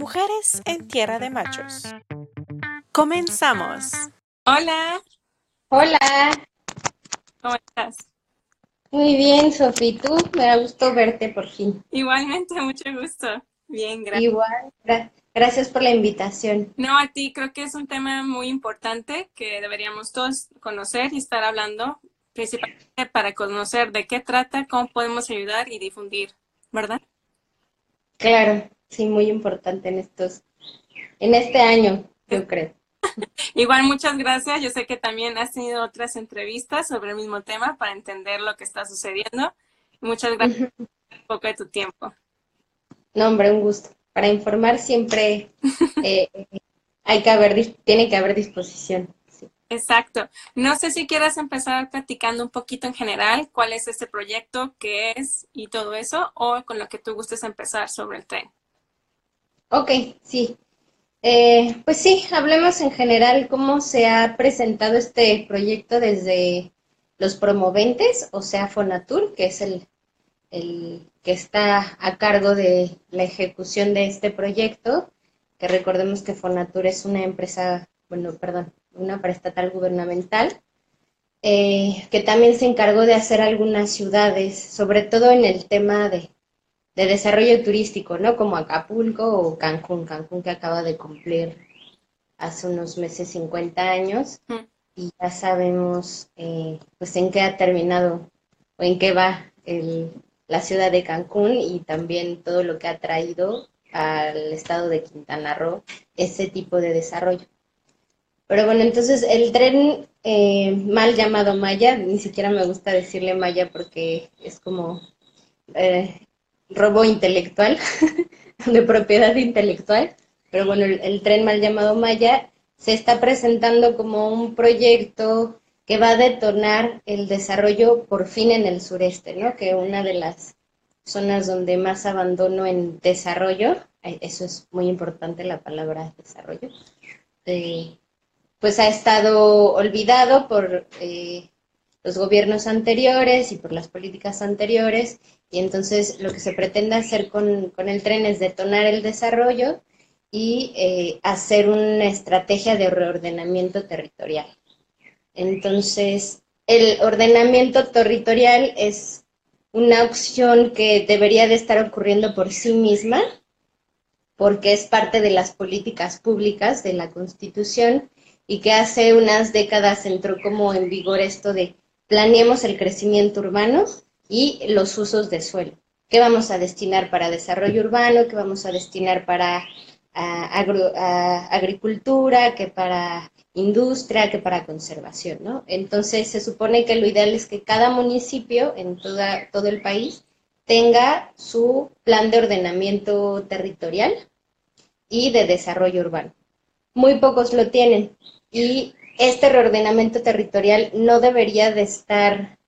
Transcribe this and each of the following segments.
Mujeres en Tierra de Machos. Comenzamos. Hola. Hola. ¿Cómo estás? Muy bien, Sofi. ¿Tú? Me da gusto verte por fin. Igualmente, mucho gusto. Bien, gracias. Igual, gracias por la invitación. No, a ti creo que es un tema muy importante que deberíamos todos conocer y estar hablando, principalmente para conocer de qué trata, cómo podemos ayudar y difundir, ¿verdad? Claro, sí, muy importante en estos, en este año, yo creo. Igual, muchas gracias. Yo sé que también has tenido otras entrevistas sobre el mismo tema para entender lo que está sucediendo. Muchas gracias por un poco de tu tiempo. No, hombre, un gusto. Para informar siempre eh, hay que haber, tiene que haber disposición. Exacto. No sé si quieras empezar platicando un poquito en general cuál es este proyecto, qué es y todo eso, o con lo que tú gustes empezar sobre el tren. Ok, sí. Eh, pues sí, hablemos en general cómo se ha presentado este proyecto desde los promoventes, o sea, Fonatur, que es el, que está a cargo de la ejecución de este proyecto, que recordemos que Fonatur es una empresa, bueno, perdón, una paraestatal gubernamental, eh, que también se encargó de hacer algunas ciudades, sobre todo en el tema de, de desarrollo turístico, ¿no? Como Acapulco o Cancún, Cancún que acaba de cumplir hace unos meses 50 años y ya sabemos eh, pues en qué ha terminado o en qué va el, la ciudad de Cancún y también todo lo que ha traído al estado de Quintana Roo ese tipo de desarrollo. Pero bueno, entonces el tren eh, mal llamado Maya, ni siquiera me gusta decirle Maya porque es como eh, robo intelectual, de propiedad intelectual, pero bueno, el, tren mal llamado Maya se está presentando como un proyecto que va a detonar el desarrollo por fin en el sureste, ¿no? Que una de las zonas donde más abandono en desarrollo, eso es muy importante la palabra desarrollo, eh, pues ha estado olvidado por eh, los gobiernos anteriores y por las políticas anteriores y entonces lo que se pretende hacer con, el tren es detonar el desarrollo y eh, hacer una estrategia de reordenamiento territorial. Entonces, el ordenamiento territorial es una opción que debería de estar ocurriendo por sí misma, porque es parte de las políticas públicas de la Constitución y que hace unas décadas entró como en vigor esto de planeemos el crecimiento urbano y los usos de suelo. ¿Qué vamos a destinar para desarrollo urbano? ¿Qué vamos a destinar para agricultura? ¿Qué para industria? ¿Qué para conservación? ¿no? Entonces se supone que lo ideal es que cada municipio en toda, todo el país tenga su plan de ordenamiento territorial y de desarrollo urbano. Muy pocos lo tienen y este reordenamiento territorial no debería de estar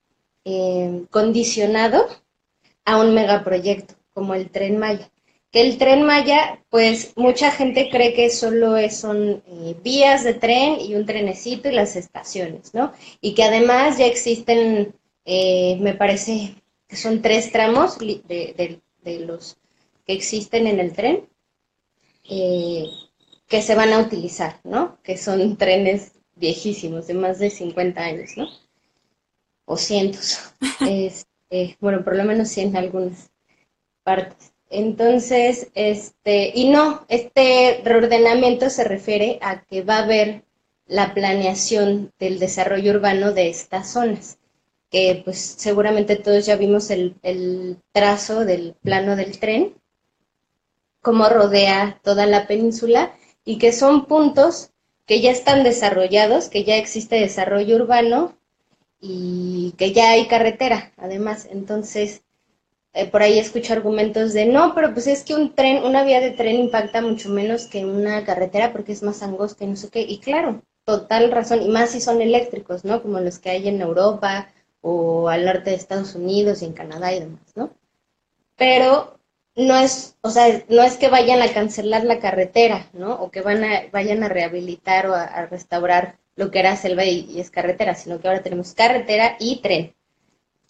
eh, condicionado a un megaproyecto como el tren Maya. Que el tren Maya, pues mucha gente cree que solo son eh, vías de tren y un trenecito y las estaciones, ¿no? Y que además ya existen, eh, me parece que son tres tramos de, los que existen en el tren que se van a utilizar, ¿no? Que son trenes viejísimos, de más de 50 años, ¿no? O cientos, este, bueno, por lo menos sí en algunas partes. Entonces, este, y no, este reordenamiento se refiere a que va a haber la planeación del desarrollo urbano de estas zonas, que pues seguramente todos ya vimos el, el trazo del plano del tren, cómo rodea toda la península y que son puntos que ya están desarrollados, que ya existe desarrollo urbano y que ya hay carretera, además. Entonces, eh, por ahí escucho argumentos de no, pero pues es que un tren, una vía de tren impacta mucho menos que una carretera porque es más angosta y no sé qué. Y claro, total razón, y más si son eléctricos, ¿no? Como los que hay en Europa o al norte de Estados Unidos y en Canadá y demás, ¿no? Pero no es, o sea, no es que vayan a cancelar la carretera, ¿no? O que van a, vayan a rehabilitar o a restaurar lo que era selva y, es carretera, sino que ahora tenemos carretera y tren.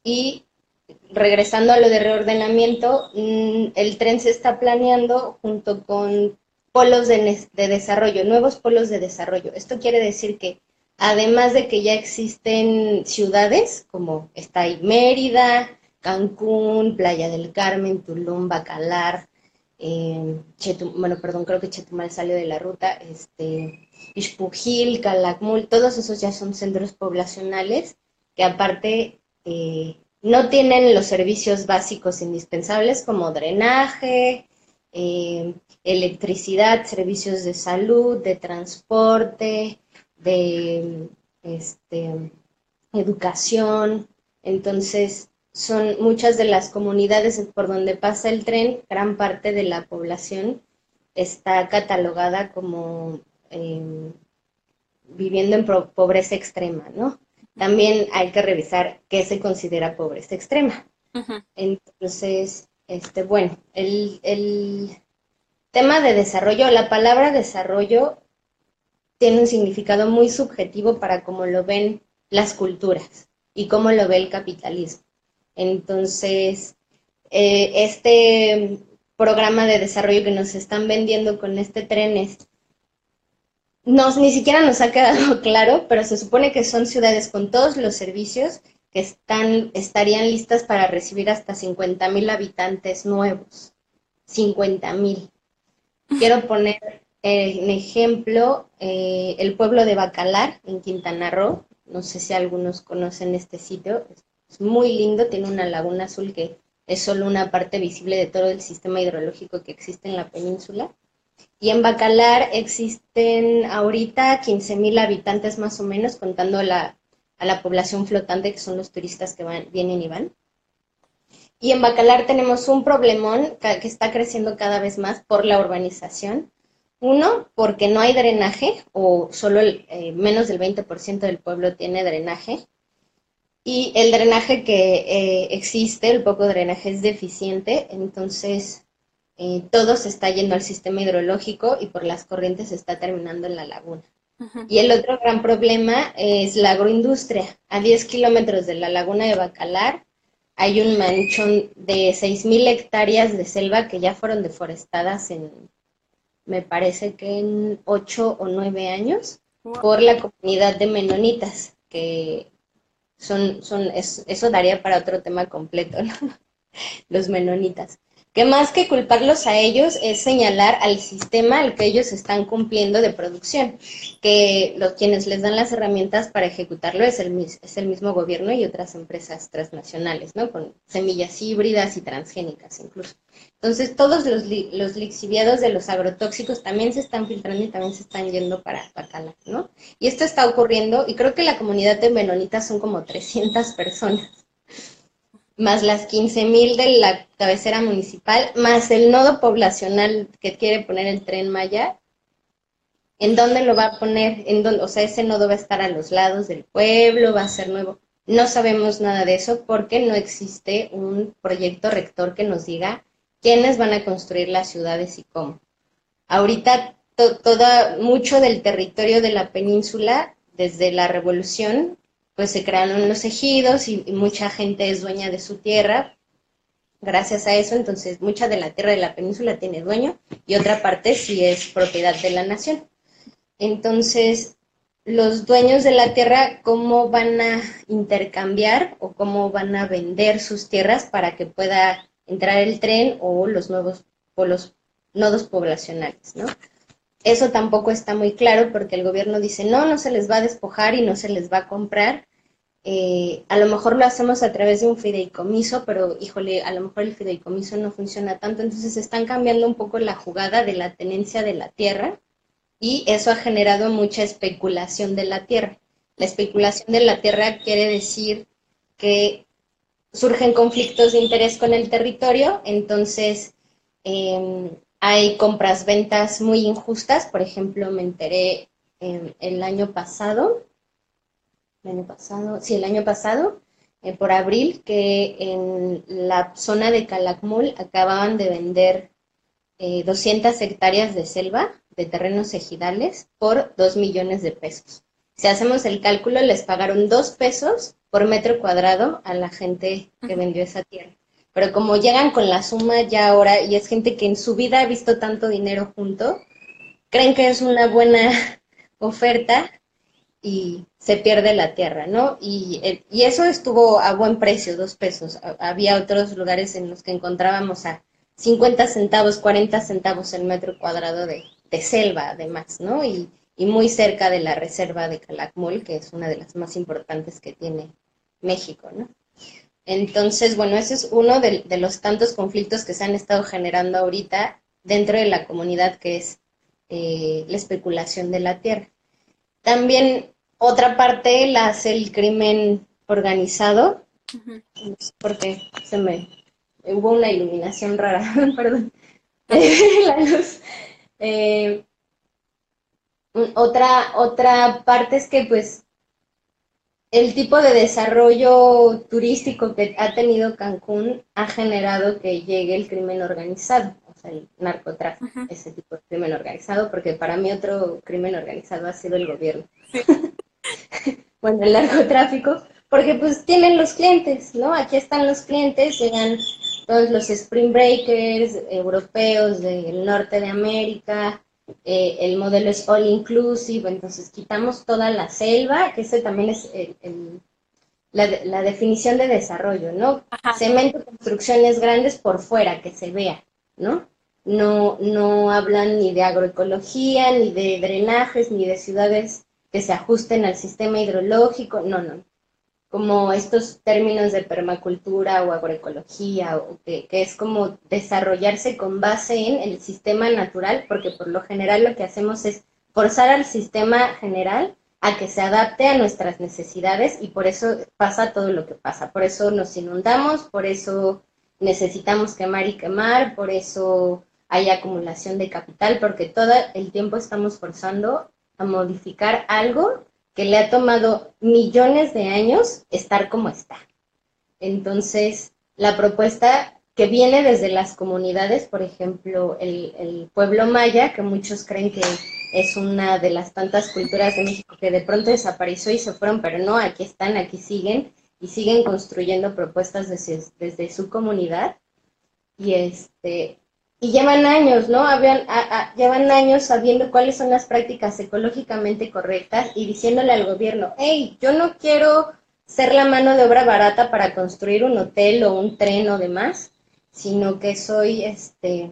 Y regresando a lo de reordenamiento, mm, el tren se está planeando junto con polos de, de desarrollo, nuevos polos de desarrollo. Esto quiere decir que además de que ya existen ciudades como está ahí Mérida, Cancún, Playa del Carmen, Tulum, Bacalar, eh, bueno, perdón, creo que Chetumal salió de la ruta, este, Ixpujil, Calakmul, todos esos ya son centros poblacionales que aparte eh, no tienen los servicios básicos indispensables como drenaje, eh, electricidad, servicios de salud, de transporte, de este, educación. Entonces, son muchas de las comunidades por donde pasa el tren, gran parte de la población está catalogada como em, viviendo en pobreza extrema, ¿no? También hay que revisar qué se considera pobreza extrema. Entonces, este, bueno, el, el tema de desarrollo, la palabra desarrollo tiene un significado muy subjetivo para cómo lo ven las culturas y cómo lo ve el capitalismo. Entonces, eh, este programa de desarrollo que nos están vendiendo con este tren es, nos, ni siquiera nos ha quedado claro, pero se supone que son ciudades con todos los servicios que están, estarían listas para recibir hasta 50 mil habitantes nuevos. 50 mil. Quiero poner en ejemplo eh, el pueblo de Bacalar, en Quintana Roo. No sé si algunos conocen este sitio. Muy lindo, tiene una laguna azul que es solo una parte visible de todo el sistema hidrológico que existe en la península. Y en Bacalar existen ahorita 15.000 habitantes más o menos, contando la, a la población flotante, que son los turistas que van, vienen y van. Y en Bacalar tenemos un problemón que está creciendo cada vez más por la urbanización. Uno, porque no hay drenaje, o solo eh, menos del 20% del pueblo tiene drenaje. Y el drenaje que eh, existe, el poco drenaje es deficiente, entonces eh, todo se está yendo al sistema hidrológico y por las corrientes se está terminando en la laguna. Y el otro gran problema es la agroindustria. A 10 kilómetros de la laguna de Bacalar hay un manchón de 6.000 hectáreas de selva que ya fueron deforestadas en, me parece que en 8 o 9 años, por la comunidad de menonitas, que son, son, eso daría para otro tema completo, Los menonitas. Que más que culparlos a ellos es señalar al sistema al que ellos están cumpliendo de producción, que los quienes les dan las herramientas para ejecutarlo es el, es el mismo gobierno y otras empresas transnacionales, ¿no? Con semillas híbridas y transgénicas incluso. Entonces, todos los, los lixiviados de los agrotóxicos también se están filtrando y también se están yendo para Bacala, ¿no? Y esto está ocurriendo, y creo que la comunidad de menonitas son como 300 personas, más las 15.000 de la cabecera municipal, más el nodo poblacional que quiere poner el tren Maya. ¿En dónde lo va a poner? ¿En dónde? O sea, ese nodo va a estar a los lados del pueblo, va a ser nuevo. No sabemos nada de eso porque no existe un proyecto rector que nos diga quiénes van a construir las ciudades y cómo. Ahorita toda, mucho del territorio de la península, desde la revolución, pues se crearon los ejidos y, mucha gente es dueña de su tierra. Gracias a eso, entonces mucha de la tierra de la península tiene dueño y otra parte sí es propiedad de la nación. Entonces, los dueños de la tierra, ¿cómo van a intercambiar o cómo van a vender sus tierras para que pueda entrar el tren o los nuevos nodos poblacionales, ¿no? Eso tampoco está muy claro porque el gobierno dice, no, no se les va a despojar y no se les va a comprar. Eh, a lo mejor lo hacemos a través de un fideicomiso, pero híjole, a lo mejor el fideicomiso no funciona tanto, entonces están cambiando un poco la jugada de la tenencia de la tierra y eso ha generado mucha especulación de la tierra. La especulación de la tierra quiere decir que surgen conflictos de interés con el territorio, entonces em, hay compras-ventas muy injustas. Por ejemplo, me enteré em, el año pasado, el año pasado, sí, el año pasado, eh, por abril, que en la zona de Calakmul acababan de vender 200 eh, hectáreas de selva de terrenos ejidales por 2 millones de pesos. Si hacemos el cálculo, les pagaron 2 pesos por metro cuadrado a la gente que vendió esa tierra. Pero como llegan con la suma ya ahora y es gente que en su vida ha visto tanto dinero junto, creen que es una buena oferta y se pierde la tierra, ¿no? Y, eh, y eso estuvo a buen precio, dos pesos. Había otros lugares en los que encontrábamos a 50 centavos, 40 centavos el metro cuadrado de, de selva, además, ¿no? Y, y, muy cerca de la reserva de Calakmul, que es una de las más importantes que tiene México, ¿no? Entonces, bueno, ese es uno de, de los tantos conflictos que se han estado generando ahorita dentro de la comunidad, que es eh, la especulación de la tierra. También otra parte la hace el crimen organizado, porque se me hubo una iluminación rara, perdón, la luz. Eh, otra, otra parte es que pues el tipo de desarrollo turístico que ha tenido Cancún ha generado que llegue el crimen organizado, o sea, el narcotráfico, ese tipo de crimen organizado, porque para mí otro crimen organizado ha sido el gobierno. bueno, el narcotráfico, porque pues tienen los clientes, ¿no? Aquí están los clientes, llegan todos los spring breakers europeos del norte de América, eh, el modelo es all inclusive, entonces quitamos toda la selva, que ese también es la, definición de desarrollo, ¿no? Cemento, construcciones grandes por fuera, que se vea, ¿no? No, no hablan ni de agroecología, ni de drenajes, ni de ciudades que se ajusten al sistema hidrológico, no, no como estos términos de permacultura o agroecología, o que, es como desarrollarse con base en el sistema natural, porque por lo general lo que hacemos es forzar al sistema general a que se adapte a nuestras necesidades y por eso pasa todo lo que pasa. Por eso nos inundamos, por eso necesitamos quemar y quemar, por eso hay acumulación de capital, porque todo el tiempo estamos forzando a modificar algo que le ha tomado millones de años estar como está. Entonces, la propuesta que viene desde las comunidades, por ejemplo, el, pueblo maya, que muchos creen que es una de las tantas culturas de México que de pronto desapareció y se fueron, pero no, aquí están, aquí siguen y siguen construyendo propuestas desde, desde su comunidad. Y este, y llevan años, ¿no? Habían, llevan años sabiendo cuáles son las prácticas ecológicamente correctas y diciéndole al gobierno, hey, yo no quiero ser la mano de obra barata para construir un hotel o un tren o demás, sino que soy, este,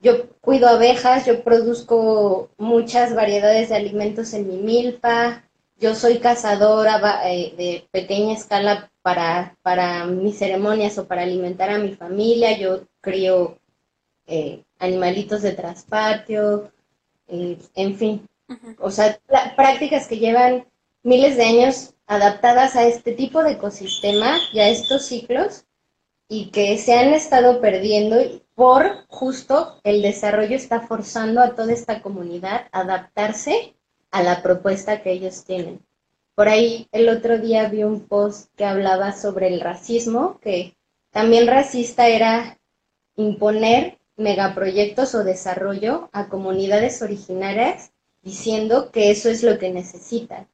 yo cuido abejas, yo produzco muchas variedades de alimentos en mi milpa, yo soy cazadora eh, de pequeña escala para, para mis ceremonias o para alimentar a mi familia, yo crío eh, animalitos de traspatio, eh, en fin. O sea, prácticas que llevan miles de años adaptadas a este tipo de ecosistema y a estos ciclos y que se han estado perdiendo por justo el desarrollo está forzando a toda esta comunidad a adaptarse a la propuesta que ellos tienen. Por ahí el otro día vi un post que hablaba sobre el racismo, que también racista era imponer megaproyectos o desarrollo a comunidades originarias diciendo que eso es lo que necesitan.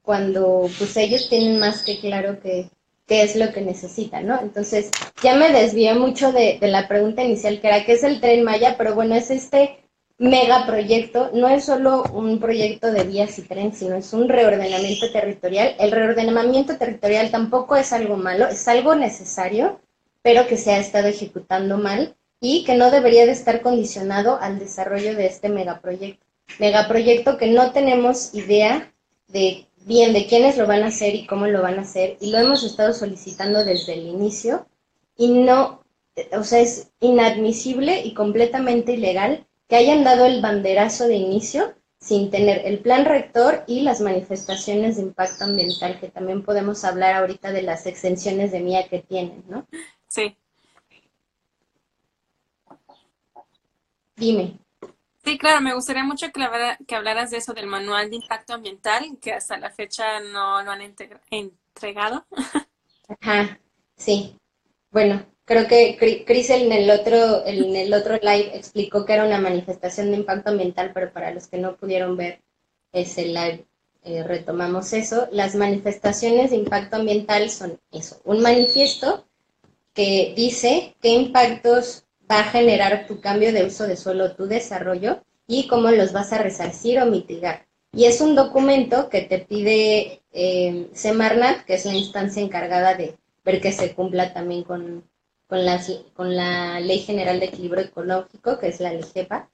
Cuando pues ellos tienen más que claro que qué es lo que necesitan, ¿no? Entonces, ya me desvié mucho de, de, la pregunta inicial, que era qué es el tren Maya, pero bueno, es este megaproyecto, no es solo un proyecto de vías y tren, sino es un reordenamiento territorial. El reordenamiento territorial tampoco es algo malo, es algo necesario, pero que se ha estado ejecutando mal y que no debería de estar condicionado al desarrollo de este megaproyecto. Megaproyecto que no tenemos idea de bien de quiénes lo van a hacer y cómo lo van a hacer y lo hemos estado solicitando desde el inicio y no, o sea, es inadmisible y completamente ilegal que hayan dado el banderazo de inicio sin tener el plan rector y las manifestaciones de impacto ambiental, que también podemos hablar ahorita de las exenciones de MIA que tienen, ¿no? Sí, Dime. Sí, claro, me gustaría mucho que, hablaras de eso del manual de impacto ambiental, que hasta la fecha no lo han entregado. Ajá, sí. Bueno, creo que Chris en el otro en el otro live explicó que era una manifestación de impacto ambiental, pero para los que no pudieron ver ese live eh, retomamos eso. Las manifestaciones de impacto ambiental son eso, un manifiesto que dice qué impactos va a generar tu cambio de uso de suelo, tu desarrollo, y cómo los vas a resarcir o mitigar. Y es un documento que te pide eh, Semarnat, que es la instancia encargada de ver que se cumpla también con, con, la Ley General de Equilibrio Ecológico, que es la LIGEPA.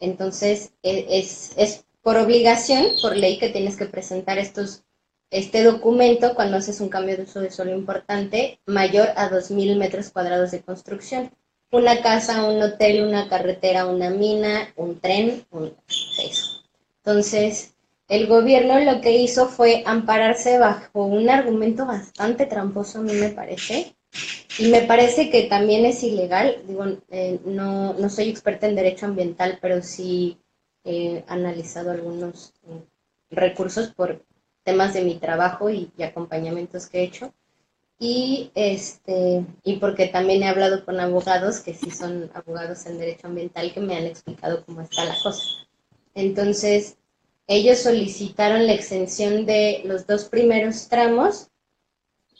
Entonces, e, es, es por obligación, por ley, que tienes que presentar estos, este documento cuando haces un cambio de uso de suelo importante mayor a 2.000 metros cuadrados de construcción. Una casa, un hotel, una carretera, una mina, un tren, un, eso. Entonces, el gobierno lo que hizo fue ampararse bajo un argumento bastante tramposo, a mí me parece, y me parece que también es ilegal. Digo, eh, no, no soy experta en derecho ambiental, pero sí he analizado algunos eh, recursos por temas de mi trabajo y, y, acompañamientos que he hecho. Y, este, y porque también he hablado con abogados que sí son abogados en derecho ambiental que me han explicado cómo está la cosa. Entonces, ellos solicitaron la extensión de los dos primeros tramos,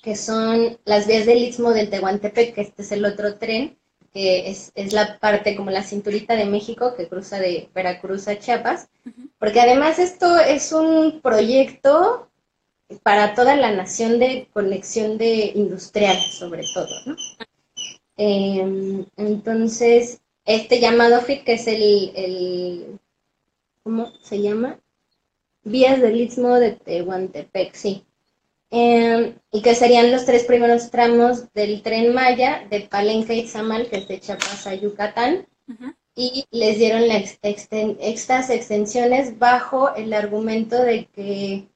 que son las vías del Istmo del Tehuantepec, que este es el otro tren, que es, es, la parte como la cinturita de México que cruza de Veracruz a Chiapas, porque además esto es un proyecto para toda la nación de conexión de industrial, sobre todo, ¿no? Em, entonces, este llamado FIT, que es el, el ¿cómo se llama? Vías del Istmo de Tehuantepec, sí. Em, y que serían los tres primeros tramos del tren Maya de Palenque y Zamal, que es de Chiapas a Yucatán, y les dieron estas extensiones bajo el argumento de que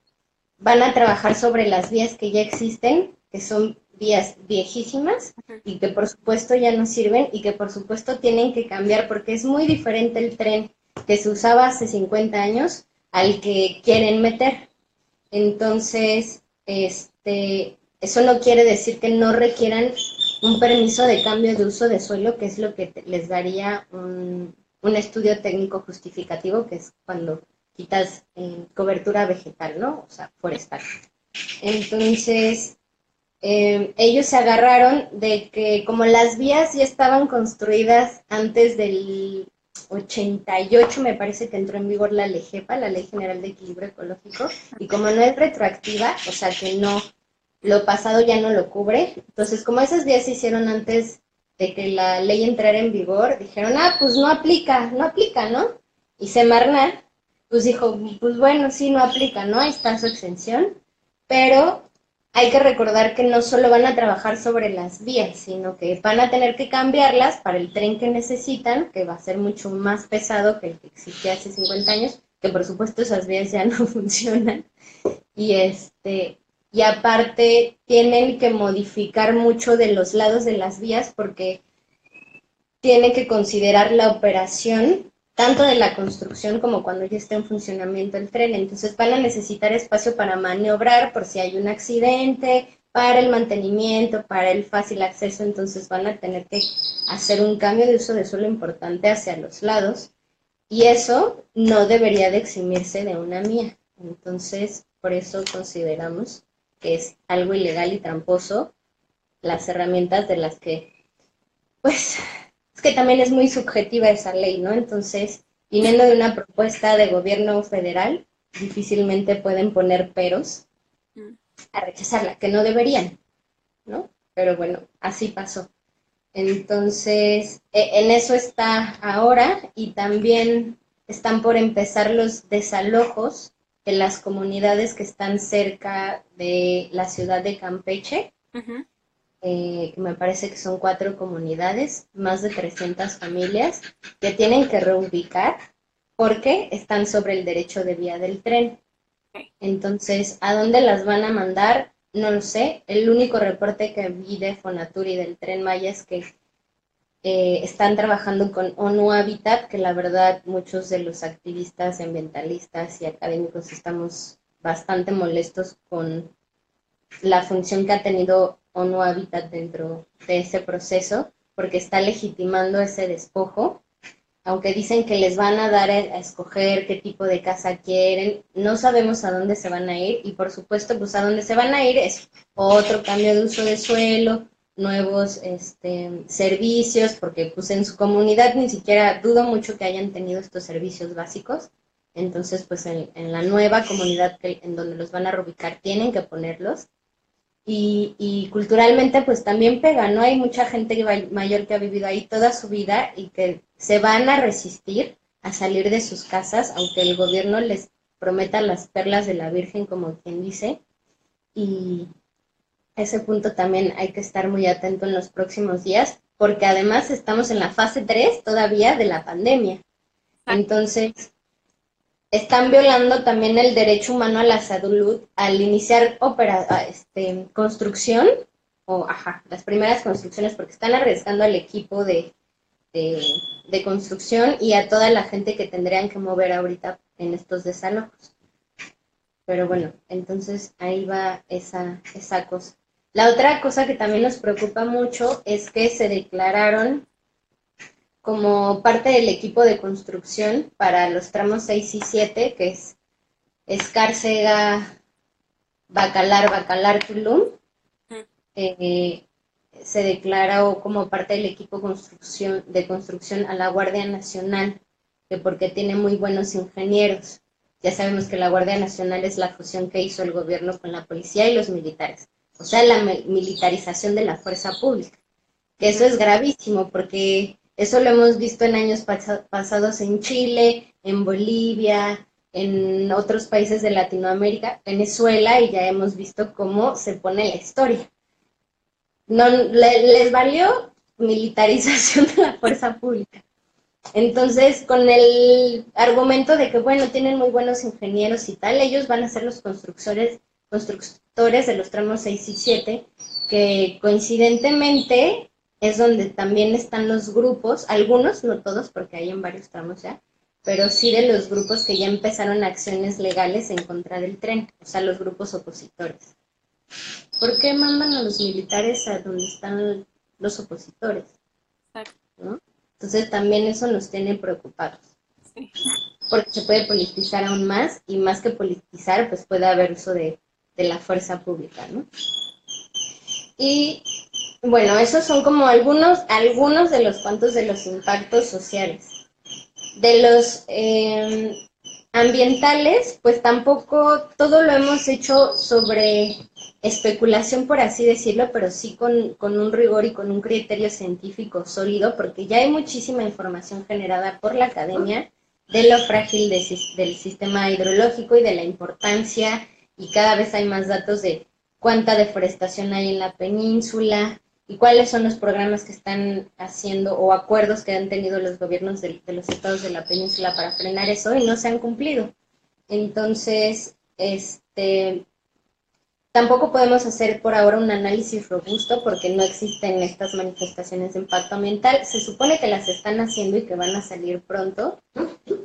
van a trabajar sobre las vías que ya existen, que son vías viejísimas y que por supuesto ya no sirven y que por supuesto tienen que cambiar porque es muy diferente el tren que se usaba hace 50 años al que quieren meter. Entonces, este, eso no quiere decir que no requieran un permiso de cambio de uso de suelo, que es lo que les daría un, estudio técnico justificativo, que es cuando quitas eh, cobertura vegetal, ¿no? O sea, forestal. Entonces, em, ellos se agarraron de que como las vías ya estaban construidas antes del 88 me parece que entró en vigor la LEGEPA, la Ley General de Equilibrio Ecológico, y como no es retroactiva, o sea que no, lo pasado ya no lo cubre, entonces como esos días se hicieron antes de que la ley entrara en vigor, dijeron, ah, pues no aplica, no aplica, ¿no? Y Semarnat, pues dijo, pues bueno, sí, no aplica, ¿no? Está su exención, pero hay que recordar que no solo van a trabajar sobre las vías, sino que van a tener que cambiarlas para el tren que necesitan, que va a ser mucho más pesado que el que existía hace 50 años, que por supuesto esas vías ya no funcionan. Y este y aparte tienen que modificar mucho de los lados de las vías porque tienen que considerar la operación tanto de la construcción como cuando ya esté en funcionamiento el tren. Entonces van a necesitar espacio para maniobrar por si hay un accidente, para el mantenimiento, para el fácil acceso. Entonces van a tener que hacer un cambio de uso de suelo importante hacia los lados. Y eso no debería de eximirse de una mía. Entonces, por eso consideramos que es algo ilegal y tramposo las herramientas de las que, pues, es que también es muy subjetiva esa ley, ¿no? Entonces, viniendo de una propuesta de gobierno federal, difícilmente pueden poner peros a rechazarla, que no deberían, ¿no? Pero bueno, así pasó. Entonces, e, en eso está ahora y también están por empezar los desalojos de las comunidades que están cerca de la ciudad de Campeche. Eh, me parece que son cuatro comunidades, más de 300 familias, que tienen que reubicar porque están sobre el derecho de vía del tren. Entonces, ¿a dónde las van a mandar? No lo sé. El único reporte que vi de Fonatur y del tren Maya es que eh, están trabajando con ONU Habitat, que la verdad muchos de los activistas ambientalistas y académicos estamos bastante molestos con la función que ha tenido o no Habitat dentro de ese proceso, porque está legitimando ese despojo. Aunque dicen que les van a dar a, escoger qué tipo de casa quieren, no sabemos a dónde se van a ir y por supuesto pues a dónde se van a ir es otro cambio de uso de suelo, nuevos este, servicios, porque pues en su comunidad ni siquiera dudo mucho que hayan tenido estos servicios básicos. Entonces, pues en, la nueva comunidad en donde los van a reubicar tienen que ponerlos. Y, y, culturalmente pues también pega, ¿no? Hay mucha gente mayor que ha vivido ahí toda su vida y que se van a resistir a salir de sus casas, aunque el gobierno les prometa las perlas de la Virgen, como quien dice. Y ese punto también hay que estar muy atento en los próximos días, porque además estamos en la fase 3 todavía de la pandemia. Entonces, están violando también el derecho humano a la salud al iniciar opera, este, construcción, o ajá, las primeras construcciones, porque están arriesgando al equipo de, de, construcción y a toda la gente que tendrían que mover ahorita en estos desalojos. Pero bueno, entonces ahí va esa, esa cosa. La otra cosa que también nos preocupa mucho es que se declararon como parte del equipo de construcción para los tramos 6 y 7, que es Escárcega, Bacalar, Bacalar, Tulum, eh, se declaró como parte del equipo de construcción a la Guardia Nacional, que porque tiene muy buenos ingenieros. Ya sabemos que la Guardia Nacional es la fusión que hizo el gobierno con la policía y los militares, o sea, la militarización de la fuerza pública. Eso es gravísimo porque eso lo hemos visto en años pasados en Chile, en Bolivia, en otros países de Latinoamérica, Venezuela, y ya hemos visto cómo se pone la historia. No, les valió militarización de la fuerza pública. Entonces, con el argumento de que, bueno, tienen muy buenos ingenieros y tal, ellos van a ser los constructores, constructores de los tramos 6 y 7, que coincidentemente es donde también están los grupos, algunos, no todos, porque hay en varios tramos ya, pero sí de los grupos que ya empezaron acciones legales en contra del tren, o sea, los grupos opositores. ¿Por qué mandan a los militares a donde están los opositores? Entonces también eso nos tiene preocupados. Porque se puede politizar aún más y más que politizar, pues puede haber uso de, de la fuerza pública, ¿no? Y bueno, esos son como algunos, algunos de los cuantos de los impactos sociales. De los em, ambientales, pues tampoco todo lo hemos hecho sobre especulación, por así decirlo, pero sí con, con, un rigor y con un criterio científico sólido, porque ya hay muchísima información generada por la academia de lo frágil del sistema hidrológico y de la importancia, y cada vez hay más datos de cuánta deforestación hay en la península, y cuáles son los programas que están haciendo o acuerdos que han tenido los gobiernos de, los estados de la península para frenar eso y no se han cumplido. Entonces, este, tampoco podemos hacer por ahora un análisis robusto porque no existen estas manifestaciones de impacto ambiental. Se supone que las están haciendo y que van a salir pronto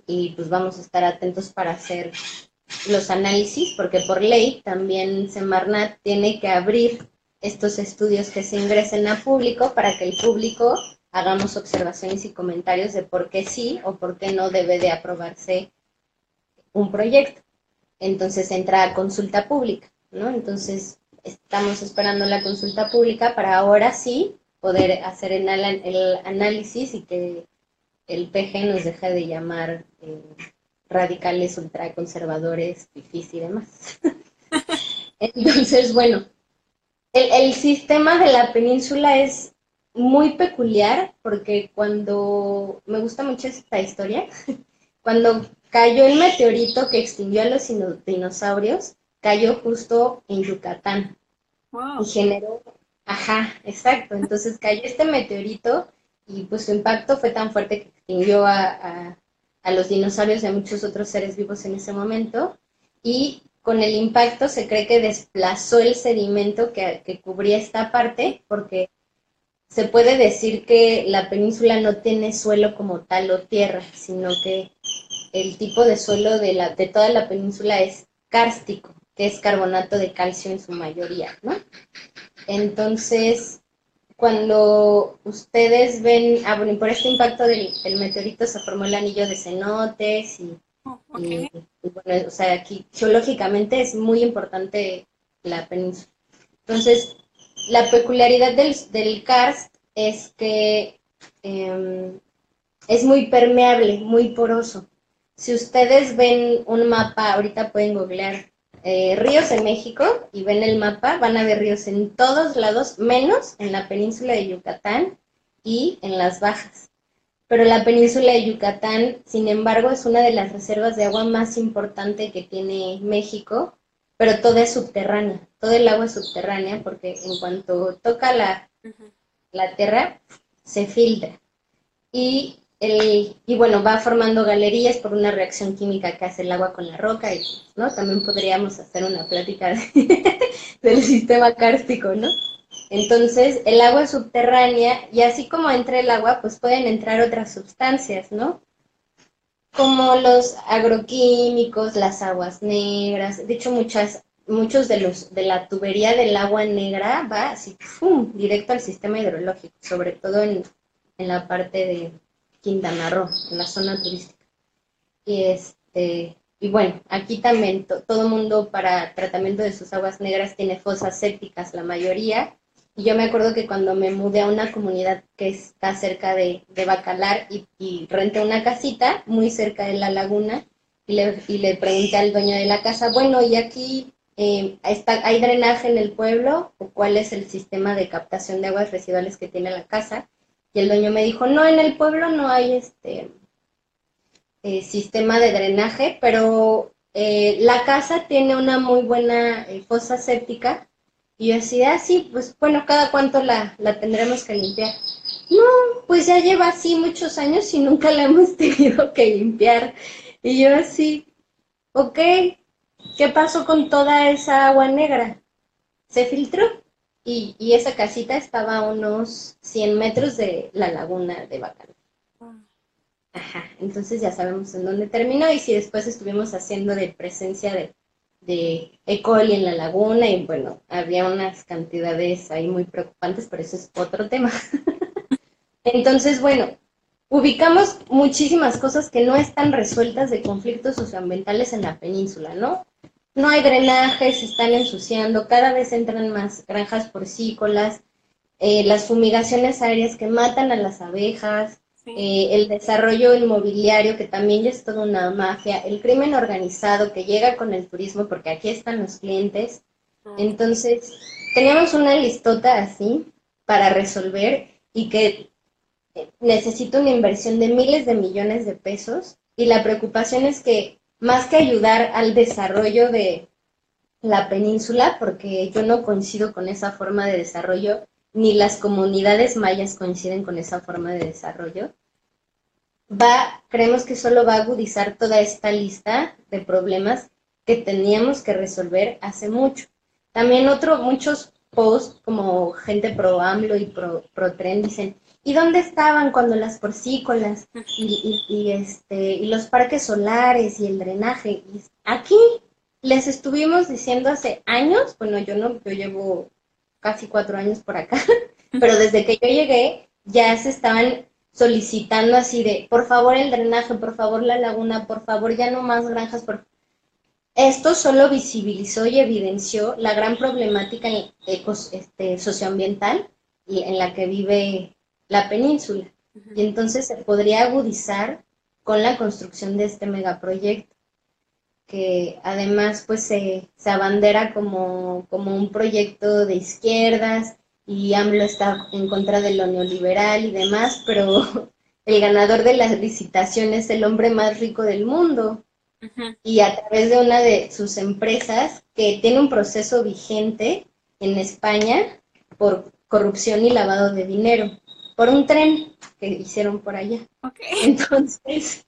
y pues vamos a estar atentos para hacer los análisis porque por ley también Semarnat tiene que abrir estos estudios que se ingresen a público para que el público hagamos observaciones y comentarios de por qué sí o por qué no debe de aprobarse un proyecto. Entonces entra a consulta pública, ¿no? Entonces estamos esperando la consulta pública para ahora sí poder hacer el, análisis y que el PG nos deje de llamar eh, radicales, ultraconservadores, fifís y demás. Entonces, bueno, el, sistema de la península es muy peculiar porque cuando, me gusta mucho esta historia, cuando cayó el meteorito que extinguió a los dinosaurios, cayó justo en Yucatán y generó, ajá, exacto, entonces cayó este meteorito y pues su impacto fue tan fuerte que extinguió a, a los dinosaurios y a muchos otros seres vivos en ese momento y con el impacto se cree que desplazó el sedimento que, cubría esta parte, porque se puede decir que la península no tiene suelo como tal o tierra, sino que el tipo de suelo de, la, de toda la península es kárstico, que es carbonato de calcio en su mayoría, ¿no? Entonces, cuando ustedes ven, ah, bueno, por este impacto del, del meteorito se formó el anillo de cenotes y Oh, y, bueno, o sea, aquí geológicamente es muy importante la península. Entonces, la peculiaridad del, del karst es que em, es muy permeable, muy poroso. Si ustedes ven un mapa, ahorita pueden googlear eh, ríos en México y ven el mapa, van a ver ríos en todos lados, menos en la península de Yucatán y en las bajas. Pero la península de Yucatán, sin embargo, es una de las reservas de agua más importante que tiene México, pero toda es subterránea, todo el agua es subterránea porque en cuanto toca la, la tierra, se filtra. Y y bueno, va formando galerías por una reacción química que hace el agua con la roca, y, ¿no? También podríamos hacer una plática del sistema kárstico, ¿no? Entonces, el agua subterránea, y así como entra el agua, pues pueden entrar otras sustancias, ¿no? Como los agroquímicos, las aguas negras, de hecho muchas, muchos de los, de la tubería del agua negra va así, ¡pum!, directo al sistema hidrológico, sobre todo en la parte de, Quintana Roo, en la zona turística. Y este, y bueno, aquí también todo mundo para tratamiento de sus aguas negras tiene fosas sépticas, la mayoría. Y yo me acuerdo que cuando me mudé a una comunidad que está cerca de, Bacalar y, renté una casita muy cerca de la laguna y le, y le pregunté al dueño de la casa, bueno, ¿y aquí eh, está, hay drenaje en el pueblo? ¿O cuál es el sistema de captación de aguas residuales que tiene la casa? Y el dueño me dijo, no, en el pueblo no hay este eh, sistema de drenaje, pero eh, la casa tiene una muy buena eh, fosa séptica. Y yo decía, ah, sí, pues bueno, cada cuánto la, la tendremos que limpiar. No, pues ya lleva así muchos años y nunca la hemos tenido que limpiar. Y yo así, ok, ¿qué pasó con toda esa agua negra? ¿Se filtró? Y, y, esa casita estaba a unos 100 metros de la laguna de Bacalar. Ah. Ajá, entonces ya sabemos en dónde terminó y si después estuvimos haciendo de presencia de, de E. coli en la laguna y bueno, había unas cantidades ahí muy preocupantes, pero eso es otro tema. entonces, bueno, ubicamos muchísimas cosas que no están resueltas de conflictos socioambientales en la península, ¿no? no hay drenaje, se están ensuciando, cada vez entran más granjas porcícolas, eh, las fumigaciones aéreas que matan a las abejas, eh, el desarrollo inmobiliario que también ya es toda una mafia, el crimen organizado que llega con el turismo porque aquí están los clientes. Ah. Entonces, teníamos una listota así para resolver y que eh, necesita una inversión de miles de millones de pesos y la preocupación es que más que ayudar al desarrollo de la península, porque yo no coincido con esa forma de desarrollo, ni las comunidades mayas coinciden con esa forma de desarrollo, va, creemos que solo va a agudizar toda esta lista de problemas que teníamos que resolver hace mucho. También otro, muchos posts como gente pro AMLO y pro, tren dicen, ¿Y dónde estaban cuando las porcícolas y, y, este, y los parques solares y el drenaje? aquí les estuvimos diciendo hace años, bueno, yo no, yo llevo casi cuatro años por acá, pero desde que yo llegué ya se estaban solicitando así de, por favor el drenaje, por favor la laguna, por favor ya no más granjas, por esto solo visibilizó y evidenció la gran problemática este, socioambiental en la que vive la península. Y entonces se podría agudizar con la construcción de este megaproyecto, que además pues se, se abandera como, como un proyecto de izquierdas y AMLO está en contra de lo neoliberal y demás, pero el ganador de la licitación es el hombre más rico del mundo. Y a través de una de sus empresas que tiene un proceso vigente en España por corrupción y lavado de dinero por un tren que hicieron por allá. Entonces,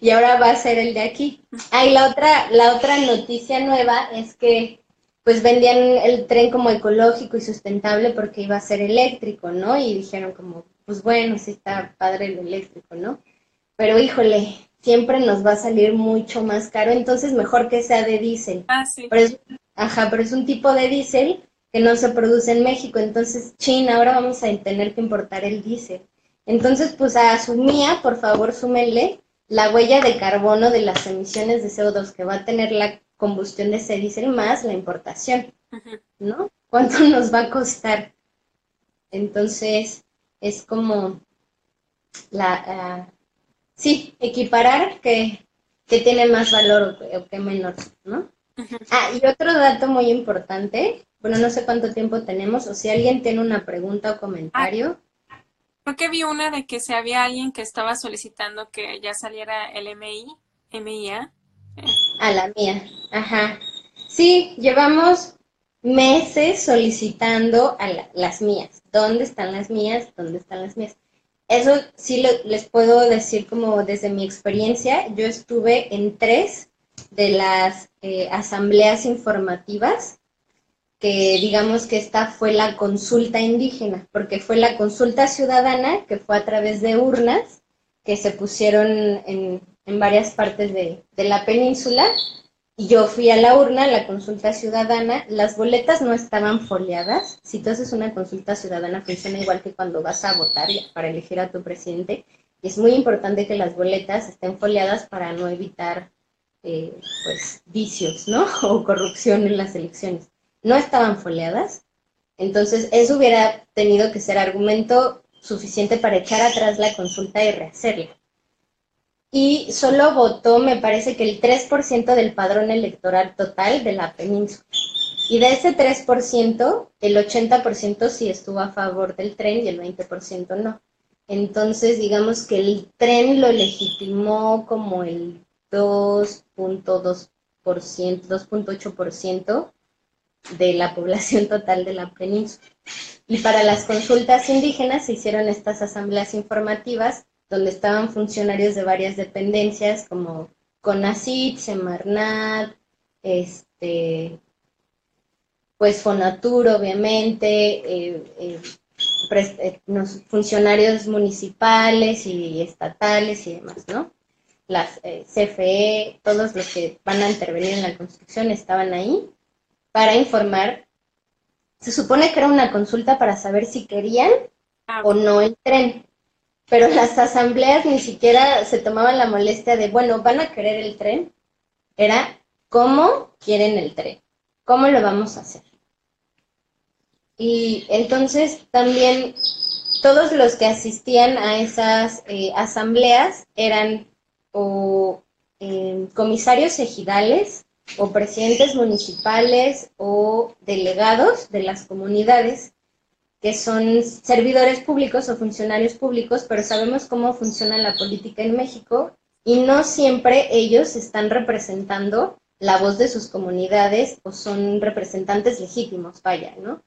y ahora va a ser el de aquí. Ah, y la otra, la otra noticia nueva es que pues vendían el tren como ecológico y sustentable porque iba a ser eléctrico, ¿no? Y dijeron como, pues bueno, sí está padre el eléctrico, ¿no? Pero híjole, siempre nos va a salir mucho más caro, entonces mejor que sea de diésel. Ah, sí. ajá, pero es un tipo de diésel que no se produce en México. Entonces, China, ahora vamos a tener que importar el diésel. Entonces, pues a su por favor, súmenle la huella de carbono de las emisiones de CO2 que va a tener la combustión de ese diésel más la importación, ¿no? ¿Cuánto nos va a costar? Entonces, es como la, sí, equiparar que, que, tiene más valor o, que menor, ¿no? Ah, y otro dato muy importante, bueno, no sé cuánto tiempo tenemos, o si alguien tiene una pregunta o comentario. Ah, creo que vi una de que si había alguien que estaba solicitando que ya saliera el MI, MIA. A la mía, ajá. Sí, llevamos meses solicitando a las mías. ¿Dónde están las mías? ¿Dónde están las mías? Eso sí les puedo decir como desde mi experiencia. Yo estuve en tres de las eh, asambleas informativas, que digamos que esta fue la consulta indígena, porque fue la consulta ciudadana que fue a través de urnas que se pusieron en, en varias partes de, de la península y yo fui a la urna, la consulta ciudadana, las boletas no estaban foliadas. Si tú haces una consulta ciudadana, funciona igual que cuando vas a votar para elegir a tu presidente. Y es muy importante que las boletas estén foliadas para no evitar eh, pues, vicios, ¿no? O corrupción en las elecciones. No estaban foliadas. Entonces, eso hubiera tenido que ser argumento suficiente para echar atrás la consulta y rehacerla y solo votó, me parece que el 3% del padrón electoral total de la península. Y de ese 3%, el 80% sí estuvo a favor del tren y el 20% no. Entonces, digamos que el tren lo legitimó como el 2.2%, 2.8% de la población total de la península. Y para las consultas indígenas se hicieron estas asambleas informativas donde estaban funcionarios de varias dependencias como CONACIT, Semarnat, este, pues Fonatur, obviamente, eh, eh, eh, funcionarios municipales y estatales y demás, ¿no? Las CFE, todos los que van a intervenir en la construcción estaban ahí para informar. Se supone que era una consulta para saber si querían ah, o no el tren pero las asambleas ni siquiera se tomaban la molestia de, bueno, van a querer el tren. Era, ¿cómo quieren el tren? ¿Cómo lo vamos a hacer? Y entonces también todos los que asistían a esas eh, asambleas eran o eh, comisarios ejidales o presidentes municipales o delegados de las comunidades que son servidores públicos o funcionarios públicos, pero sabemos cómo funciona la política en México y no siempre ellos están representando la voz de sus comunidades o son representantes legítimos, vaya, ¿no?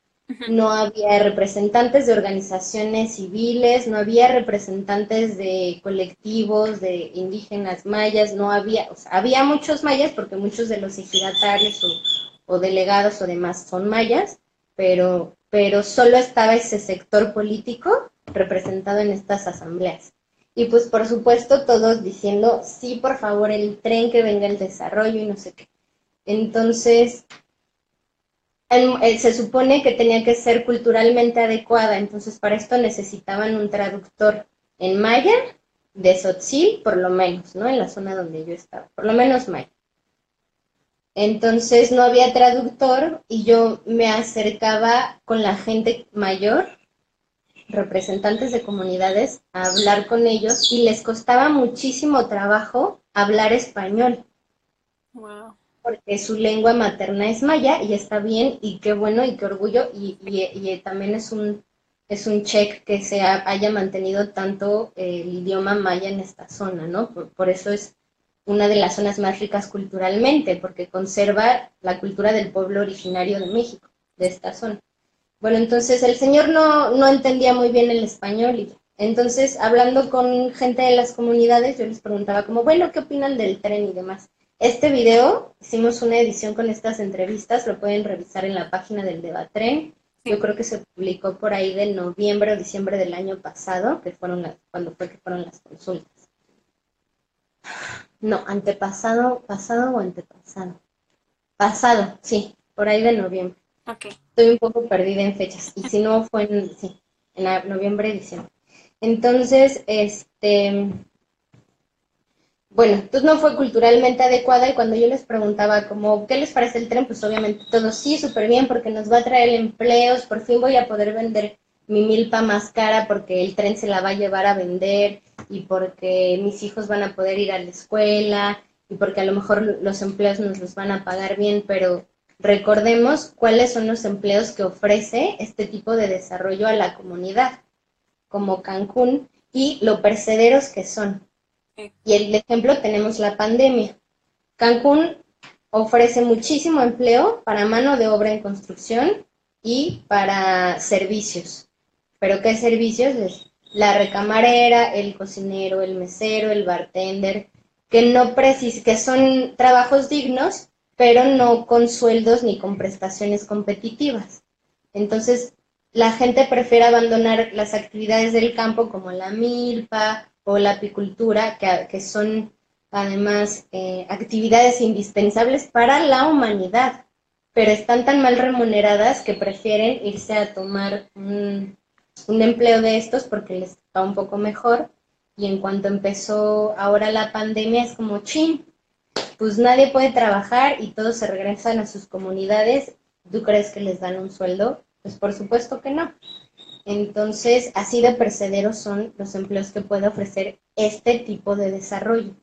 No había representantes de organizaciones civiles, no había representantes de colectivos de indígenas mayas, no había, o sea, había muchos mayas porque muchos de los ejidatarios o, o delegados o demás son mayas, pero pero solo estaba ese sector político representado en estas asambleas. Y pues por supuesto todos diciendo, sí, por favor, el tren que venga el desarrollo y no sé qué. Entonces, se supone que tenía que ser culturalmente adecuada, entonces para esto necesitaban un traductor en maya de Sotzil, por lo menos, ¿no? En la zona donde yo estaba, por lo menos maya. Entonces no había traductor y yo me acercaba con la gente mayor, representantes de comunidades, a hablar con ellos y les costaba muchísimo trabajo hablar español. Porque su lengua materna es maya y está bien y qué bueno y qué orgullo y, también es un, es un check que se haya mantenido tanto el idioma maya en esta zona, ¿no? por eso es una de las zonas más ricas culturalmente, porque conserva la cultura del pueblo originario de México, de esta zona. Bueno, entonces el señor no, no entendía muy bien el español y entonces hablando con gente de las comunidades yo les preguntaba como, bueno, ¿qué opinan del tren y demás? Este video, hicimos una edición con estas entrevistas, lo pueden revisar en la página del Debatren. Yo creo que se publicó por ahí de noviembre o diciembre del año pasado, que fueron las, cuando fue que fueron las consultas. No, antepasado, pasado o antepasado. Pasado, sí, por ahí de noviembre. Okay. Estoy un poco perdida en fechas. Y si no, fue en, sí, en noviembre diciembre. Entonces, este, bueno, entonces no fue culturalmente adecuada y cuando yo les preguntaba como, ¿qué les parece el tren? Pues obviamente todo sí, súper bien porque nos va a traer empleos, por fin voy a poder vender mi milpa más cara porque el tren se la va a llevar a vender y porque mis hijos van a poder ir a la escuela y porque a lo mejor los empleos nos los van a pagar bien, pero recordemos cuáles son los empleos que ofrece este tipo de desarrollo a la comunidad, como Cancún, y lo percederos que son. Y el ejemplo tenemos la pandemia. Cancún ofrece muchísimo empleo para mano de obra en construcción y para servicios. ¿Pero qué servicios? La recamarera, el cocinero, el mesero, el bartender, que no precis que son trabajos dignos, pero no con sueldos ni con prestaciones competitivas. Entonces, la gente prefiere abandonar las actividades del campo como la milpa o la apicultura, que, son además eh, actividades indispensables para la humanidad, pero están tan mal remuneradas que prefieren irse a tomar un, un empleo de estos porque les va un poco mejor. Y en cuanto empezó ahora la pandemia, es como, chin, pues nadie puede trabajar y todos se regresan a sus comunidades. ¿Tú crees que les dan un sueldo? Pues por supuesto que no. Entonces, así de percederos son los empleos que puede ofrecer este tipo de desarrollo.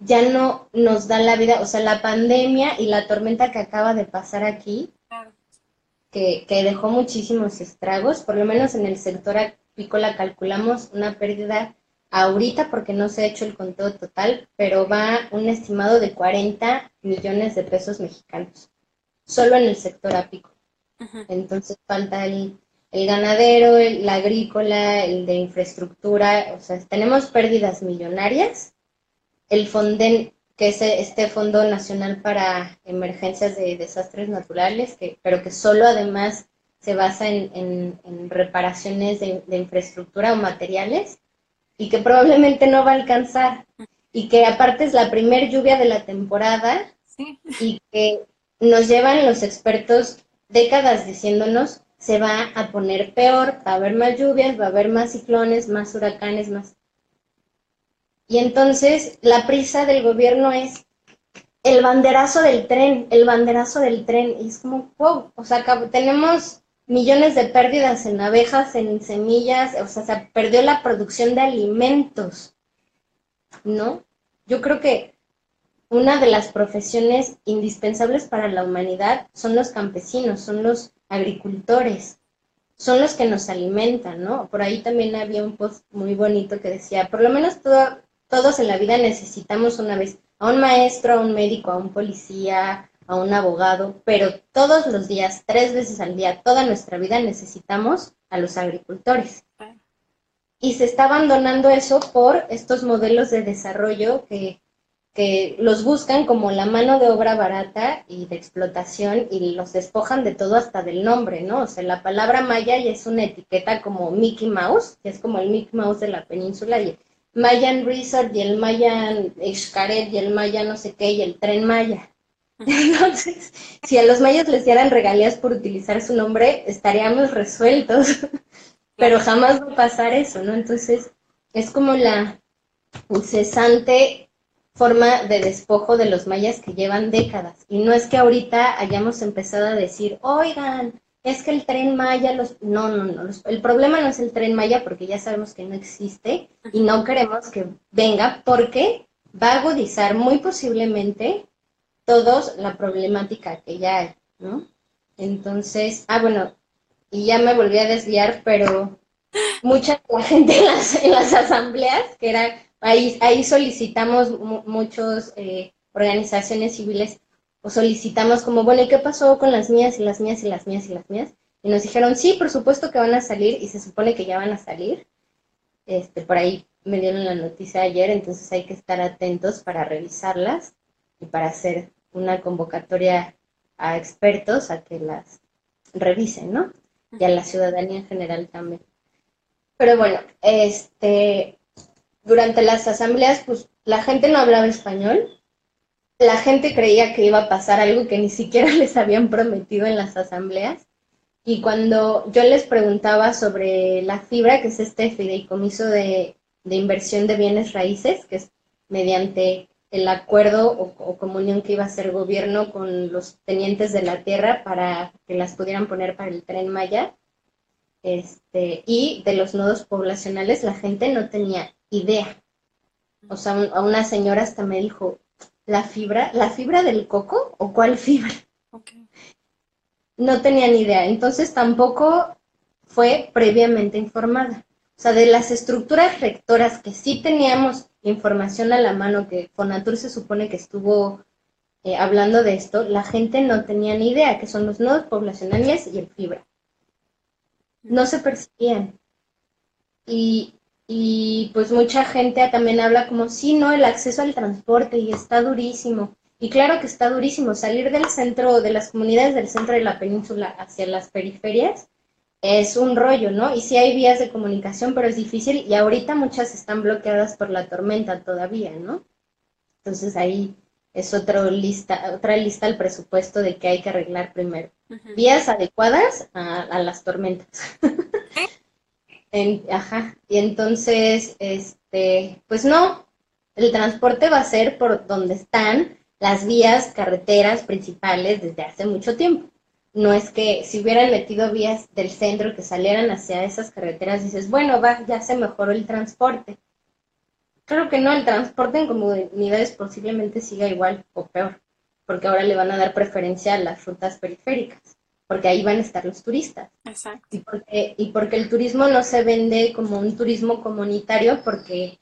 Ya no nos da la vida, o sea, la pandemia y la tormenta que acaba de pasar aquí, que, que dejó muchísimos estragos, por lo menos en el sector apícola calculamos una pérdida ahorita porque no se ha hecho el conteo total, pero va un estimado de 40 millones de pesos mexicanos, solo en el sector apícola. Entonces falta el, el ganadero, el, agrícola, el de infraestructura, o sea, tenemos pérdidas millonarias. El Fonden, que es este Fondo Nacional para Emergencias de Desastres Naturales, que, pero que solo además se basa en, reparaciones de, infraestructura o materiales y que probablemente no va a alcanzar y que aparte es la primer lluvia de la temporada y que nos llevan los expertos décadas diciéndonos se va a poner peor, va a haber más lluvias, va a haber más ciclones, más huracanes, más... Y entonces la prisa del gobierno es el banderazo del tren, el banderazo del tren. Y es como, wow, o sea, tenemos millones de pérdidas en abejas, en semillas, o sea, se perdió la producción de alimentos, ¿no? Yo creo que una de las profesiones indispensables para la humanidad son los campesinos, son los agricultores, son los que nos alimentan, ¿no? Por ahí también había un post muy bonito que decía, por lo menos todos en la vida necesitamos una vez a un maestro, a un médico, a un policía, a un abogado, pero todos los días, tres veces al día, toda nuestra vida necesitamos a los agricultores. Y se está abandonando eso por estos modelos de desarrollo que que los buscan como la mano de obra barata y de explotación y los despojan de todo hasta del nombre, ¿no? O sea, la palabra maya ya es una etiqueta como Mickey Mouse, que es como el Mickey Mouse de la península, y Mayan Resort y el Mayan Xcaret y el Maya no sé qué y el tren Maya. Entonces, si a los mayas les dieran regalías por utilizar su nombre, estaríamos resueltos, pero jamás va a pasar eso, ¿no? Entonces, es como la incesante forma de despojo de los mayas que llevan décadas. Y no es que ahorita hayamos empezado a decir, oigan, es que el tren maya los... No, no, no. El problema no es el tren maya porque ya sabemos que no existe y no queremos que venga porque va a agudizar muy posiblemente todos la problemática que ya hay, ¿no? Entonces, ah, bueno, y ya me volví a desviar, pero mucha la gente en las, en las asambleas, que era Ahí, ahí solicitamos muchas eh, organizaciones civiles o solicitamos como, bueno, ¿y qué pasó con las mías y las mías y las mías y las mías? Y nos dijeron, sí, por supuesto que van a salir y se supone que ya van a salir. Este, por ahí me dieron la noticia ayer, entonces hay que estar atentos para revisarlas y para hacer una convocatoria a expertos a que las revisen, ¿no? Y a la ciudadanía en general también. Pero bueno, este, durante las asambleas, pues la gente no hablaba español, la gente creía que iba a pasar algo que ni siquiera les habían prometido en las asambleas. Y cuando yo les preguntaba sobre la fibra, que es este fideicomiso de, de inversión de bienes raíces, que es mediante el acuerdo o, comunión que iba a hacer gobierno con los tenientes de la tierra para que las pudieran poner para el tren Maya. Este, y de los nodos poblacionales la gente no tenía idea. O sea, a una señora hasta me dijo, ¿la fibra? ¿La fibra del coco o cuál fibra? No tenía ni idea. Entonces tampoco fue previamente informada. O sea, de las estructuras rectoras que sí teníamos información a la mano, que Fonatur se supone que estuvo eh, hablando de esto, la gente no tenía ni idea, que son los nodos poblacionales y el fibra. No se percibían. Y, y pues mucha gente también habla como, sí, no, el acceso al transporte y está durísimo. Y claro que está durísimo salir del centro, de las comunidades del centro de la península hacia las periferias, es un rollo, ¿no? Y sí hay vías de comunicación, pero es difícil y ahorita muchas están bloqueadas por la tormenta todavía, ¿no? Entonces ahí es otra lista, otra lista al presupuesto de que hay que arreglar primero. Vías adecuadas a, las tormentas. ajá. Y entonces, este, pues no, el transporte va a ser por donde están las vías, carreteras principales desde hace mucho tiempo no es que si hubieran metido vías del centro que salieran hacia esas carreteras, dices, bueno, va, ya se mejoró el transporte. Claro que no, el transporte en comunidades posiblemente siga igual o peor, porque ahora le van a dar preferencia a las rutas periféricas, porque ahí van a estar los turistas. Exacto. Y porque, y porque el turismo no se vende como un turismo comunitario, porque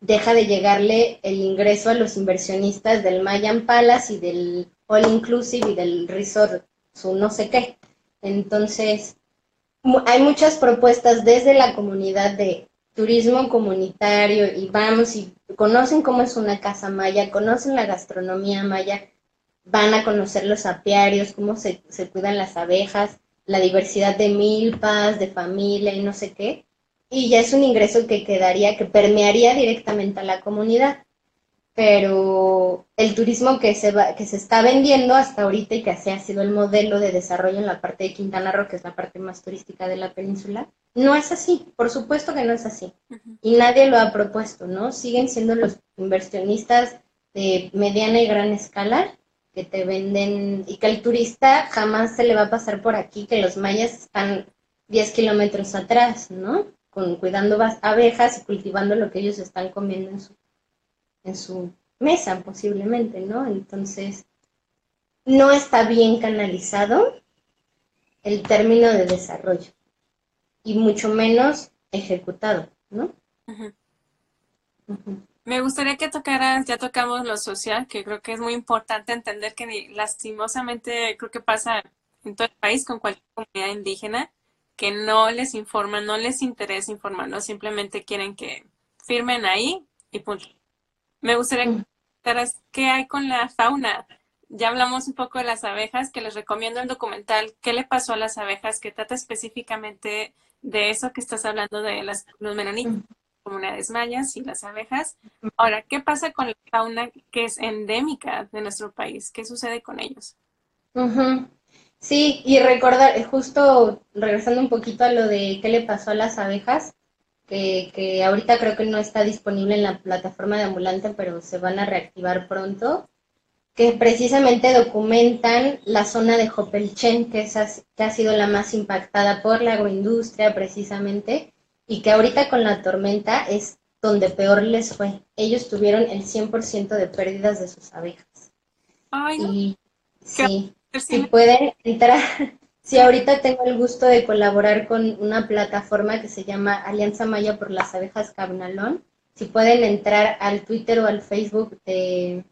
deja de llegarle el ingreso a los inversionistas del Mayan Palace y del All Inclusive y del Resort su no sé qué. Entonces, hay muchas propuestas desde la comunidad de turismo comunitario y vamos y conocen cómo es una casa maya, conocen la gastronomía maya, van a conocer los apiarios, cómo se, se cuidan las abejas, la diversidad de milpas, de familia y no sé qué. Y ya es un ingreso que quedaría, que permearía directamente a la comunidad pero el turismo que se, va, que se está vendiendo hasta ahorita y que así ha sido el modelo de desarrollo en la parte de Quintana Roo, que es la parte más turística de la península, no es así, por supuesto que no es así. Y nadie lo ha propuesto, ¿no? Siguen siendo los inversionistas de mediana y gran escala que te venden y que el turista jamás se le va a pasar por aquí, que los mayas están 10 kilómetros atrás, ¿no? Con, cuidando abejas y cultivando lo que ellos están comiendo en su en su mesa posiblemente, ¿no? Entonces, no está bien canalizado el término de desarrollo y mucho menos ejecutado, ¿no? Me gustaría que tocaras, ya tocamos lo social, que creo que es muy importante entender que lastimosamente creo que pasa en todo el país con cualquier comunidad indígena, que no les informan, no les interesa informar, no simplemente quieren que firmen ahí y punto. Me gustaría mm. que qué hay con la fauna. Ya hablamos un poco de las abejas, que les recomiendo el documental ¿Qué le pasó a las abejas? que trata específicamente de eso que estás hablando de las, los menonitas, mm. Comunidades mayas y las abejas. Ahora, ¿qué pasa con la fauna que es endémica de nuestro país? ¿Qué sucede con ellos? Sí, y recordar, justo regresando un poquito a lo de qué le pasó a las abejas, que, ahorita creo que no está disponible en la plataforma de ambulante, pero se van a reactivar pronto, que precisamente documentan la zona de Jopelchen, que, es, que ha sido la más impactada por la agroindustria precisamente, y que ahorita con la tormenta es donde peor les fue. Ellos tuvieron el 100% de pérdidas de sus abejas. Ay, Y sí, si pueden entrar, Sí, ahorita tengo el gusto de colaborar con una plataforma que se llama Alianza Maya por las Abejas Cabnalón. Si pueden entrar al Twitter o al Facebook de,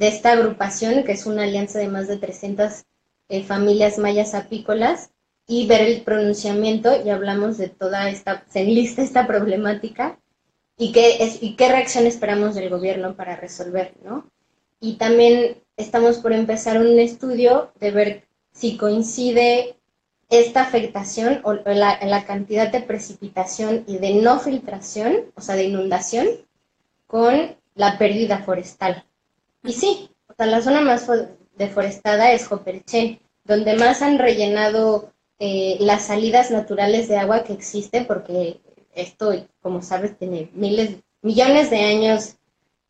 esta agrupación, que es una alianza de más de 300 eh, familias mayas apícolas, y ver el pronunciamiento, y hablamos de toda esta, se enlista esta problemática, y qué, es, y qué reacción esperamos del gobierno para resolver, ¿no? Y también estamos por empezar un estudio de ver si coincide esta afectación o la, cantidad de precipitación y de no filtración, o sea, de inundación, con la pérdida forestal. Y sí, o sea, la zona más deforestada es Joperché, donde más han rellenado eh, las salidas naturales de agua que existen, porque esto, como sabes, tiene miles, millones de años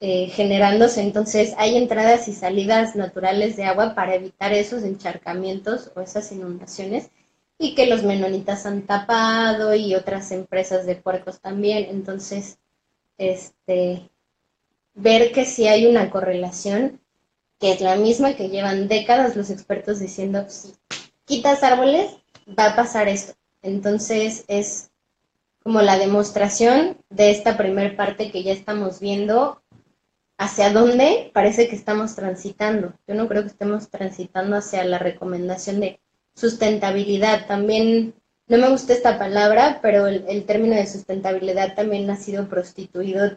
eh, generándose. Entonces hay entradas y salidas naturales de agua para evitar esos encharcamientos o esas inundaciones y que los menonitas han tapado y otras empresas de puercos también. Entonces, este, ver que si hay una correlación, que es la misma que llevan décadas los expertos diciendo, si quitas árboles, va a pasar esto. Entonces es como la demostración de esta primer parte que ya estamos viendo hacia dónde parece que estamos transitando. Yo no creo que estemos transitando hacia la recomendación de sustentabilidad. También, no me gusta esta palabra, pero el, término de sustentabilidad también ha sido prostituido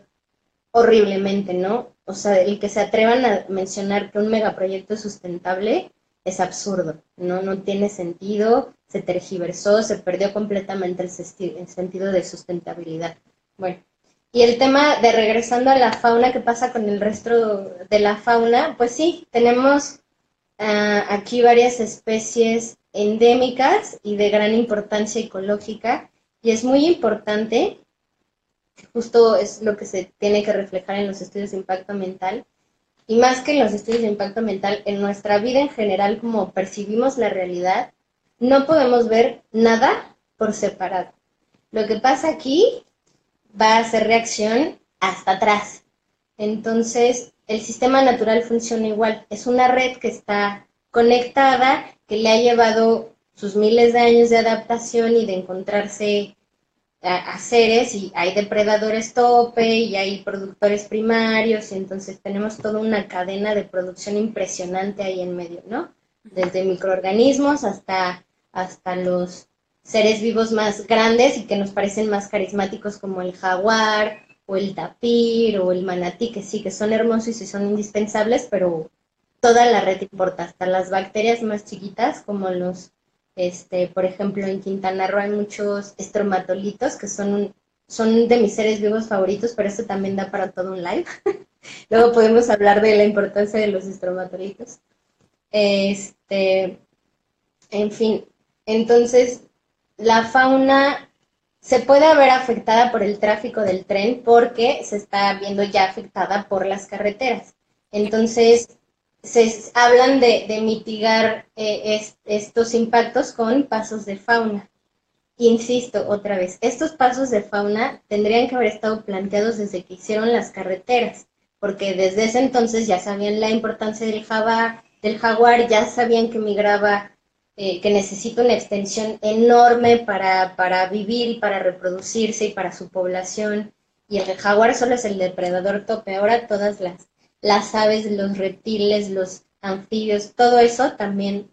horriblemente, ¿no? O sea, el que se atrevan a mencionar que un megaproyecto es sustentable es absurdo, ¿no? No tiene sentido, se tergiversó, se perdió completamente el, sentido de sustentabilidad. Bueno, y el tema de regresando a la fauna, ¿qué pasa con el resto de la fauna? Pues sí, tenemos uh, aquí varias especies endémicas y de gran importancia ecológica. Y es muy importante, justo es lo que se tiene que reflejar en los estudios de impacto ambiental, y más que los estudios de impacto ambiental, en nuestra vida en general, como percibimos la realidad, no podemos ver nada por separado. Lo que pasa aquí va a hacer reacción hasta atrás. Entonces, el sistema natural funciona igual. Es una red que está conectada, que le ha llevado sus miles de años de adaptación y de encontrarse a, seres y hay depredadores tope y hay productores primarios y entonces tenemos toda una cadena de producción impresionante ahí en medio, ¿no? Desde microorganismos hasta, hasta los seres vivos más grandes y que nos parecen más carismáticos como el jaguar o el tapir o el manatí, que sí, que son hermosos y son indispensables, pero toda la red importa, hasta las bacterias más chiquitas como los, este, por ejemplo, en Quintana Roo hay muchos estromatolitos que son, son de mis seres vivos favoritos, pero esto también da para todo un live. Luego podemos hablar de la importancia de los estromatolitos. Este, en fin, entonces la fauna se puede ver afectada por el tráfico del tren porque se está viendo ya afectada por las carreteras. Entonces, se hablan de, mitigar eh, estos impactos con pasos de fauna. Insisto otra vez, estos pasos de fauna tendrían que haber estado planteados desde que hicieron las carreteras, porque desde ese entonces ya sabían la importancia del, del jaguar, ya sabían que migraba eh, que necesita una extensión enorme para, para vivir y para reproducirse y para su población. Y el jaguar solo es el depredador tope. Ahora todas las, las aves, los reptiles, los anfibios, todo eso también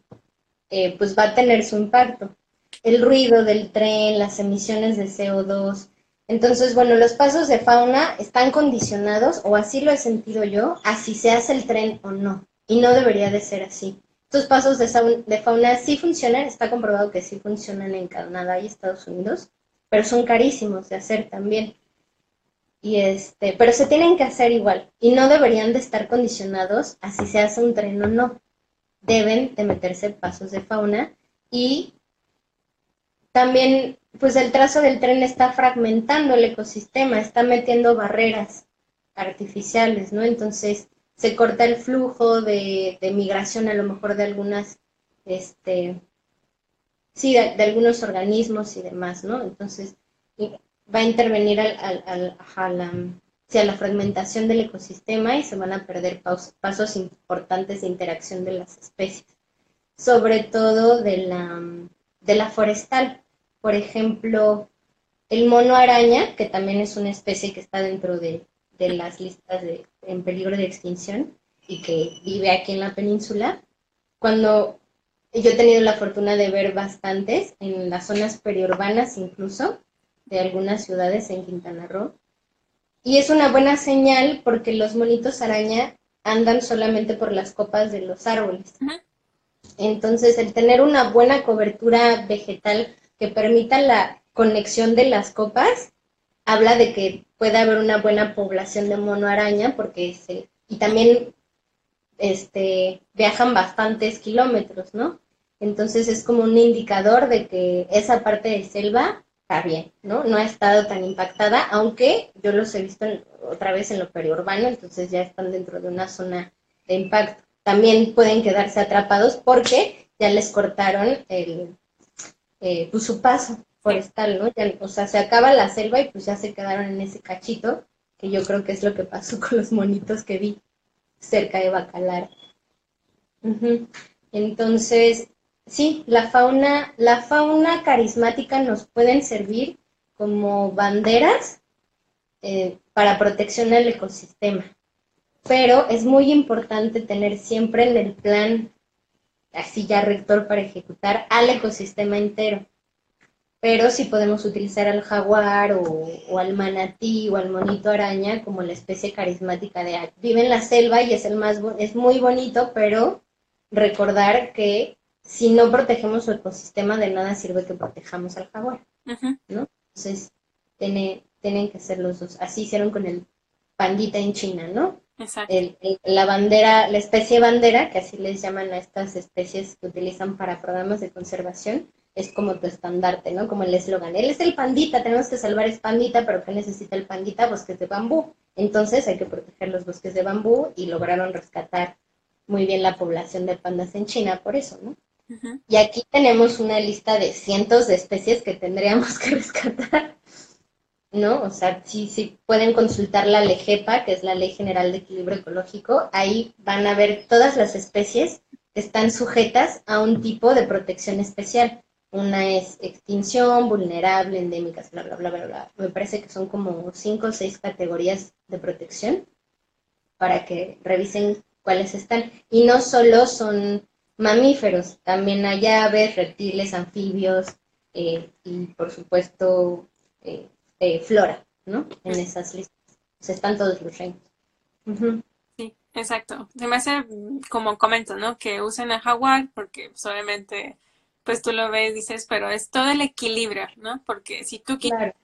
eh, pues va a tener su impacto. El ruido del tren, las emisiones de CO2. Entonces, bueno, los pasos de fauna están condicionados, o así lo he sentido yo, a si se hace el tren o no. Y no debería de ser así. Estos pasos de, fauna sí funcionan, está comprobado que sí funcionan en Canadá y Estados Unidos, pero son carísimos de hacer también. Y este, pero se tienen que hacer igual y no deberían de estar condicionados a si se hace un tren o no. Deben de meterse pasos de fauna y también pues el trazo del tren está fragmentando el ecosistema, está metiendo barreras artificiales, ¿no? Entonces, se corta el flujo de, migración a lo mejor de algunas, este, sí, de, algunos organismos y demás, ¿no? Entonces, va a intervenir al, al, a, la, la fragmentación del ecosistema y se van a perder pasos importantes de interacción de las especies, sobre todo de la, de la forestal. Por ejemplo, el mono araña, que también es una especie que está dentro de, de las listas de, en peligro de extinción y que vive aquí en la península. Cuando yo he tenido la fortuna de ver bastantes en las zonas periurbanas incluso de algunas ciudades en Quintana Roo. Y es una buena señal porque los monitos araña andan solamente por las copas de los árboles. Entonces, el tener una buena cobertura vegetal que permita la conexión de las copas habla de que puede haber una buena población de mono araña porque se, y también este, viajan bastantes kilómetros, ¿no? Entonces es como un indicador de que esa parte de selva bien, ¿no? No ha estado tan impactada, aunque yo los he visto otra vez en lo periurbano, entonces ya están dentro de una zona de impacto. También pueden quedarse atrapados porque ya les cortaron el, eh, pues, su paso forestal, ¿no? o sea, se acaba la selva y pues ya se quedaron en ese cachito, que yo creo que es lo que pasó con los monitos que vi cerca de Bacalar. Entonces, sí, la fauna, la fauna carismática nos pueden servir como banderas eh, para protección del ecosistema. Pero es muy importante tener siempre en el plan, así ya rector para ejecutar, al ecosistema entero. Pero si podemos utilizar al jaguar o, al manatí o al monito araña como la especie carismática de vive en la selva y es el más es muy bonito, pero recordar que si no protegemos su ecosistema, de nada sirve que protejamos al jaguar, ¿no? Entonces, tiene, tienen que ser los dos. Así hicieron con el pandita en China, ¿no? Exacto. la bandera, la especie bandera, que así les llaman a estas especies que utilizan para programas de conservación, es como tu estandarte, ¿no? Como el eslogan. Él es el pandita, tenemos que salvar es pandita, pero ¿qué necesita el pandita? Bosques de bambú. Entonces hay que proteger los bosques de bambú y lograron rescatar muy bien la población de pandas en China por eso, ¿no? Y aquí tenemos una lista de cientos de especies que tendríamos que rescatar, ¿no? O sea, sí pueden consultar la LEGEPA, que es la Ley General de Equilibrio Ecológico, ahí van a ver todas las especies que están sujetas a un tipo de protección especial. Una es extinción, vulnerable, endémicas, bla, bla, bla, bla, bla. Me parece que son como cinco o seis categorías de protección para que revisen cuáles están. Y no solo son mamíferos, también hay aves, reptiles, anfibios eh, y por supuesto eh, eh, flora, ¿no? En esas listas. están todos los reinos. Sí, exacto. Se me hace, como comento, ¿no? Que usen a jaguar porque pues, obviamente, pues tú lo ves, dices, pero es todo el equilibrio, ¿no? Porque si tú quieres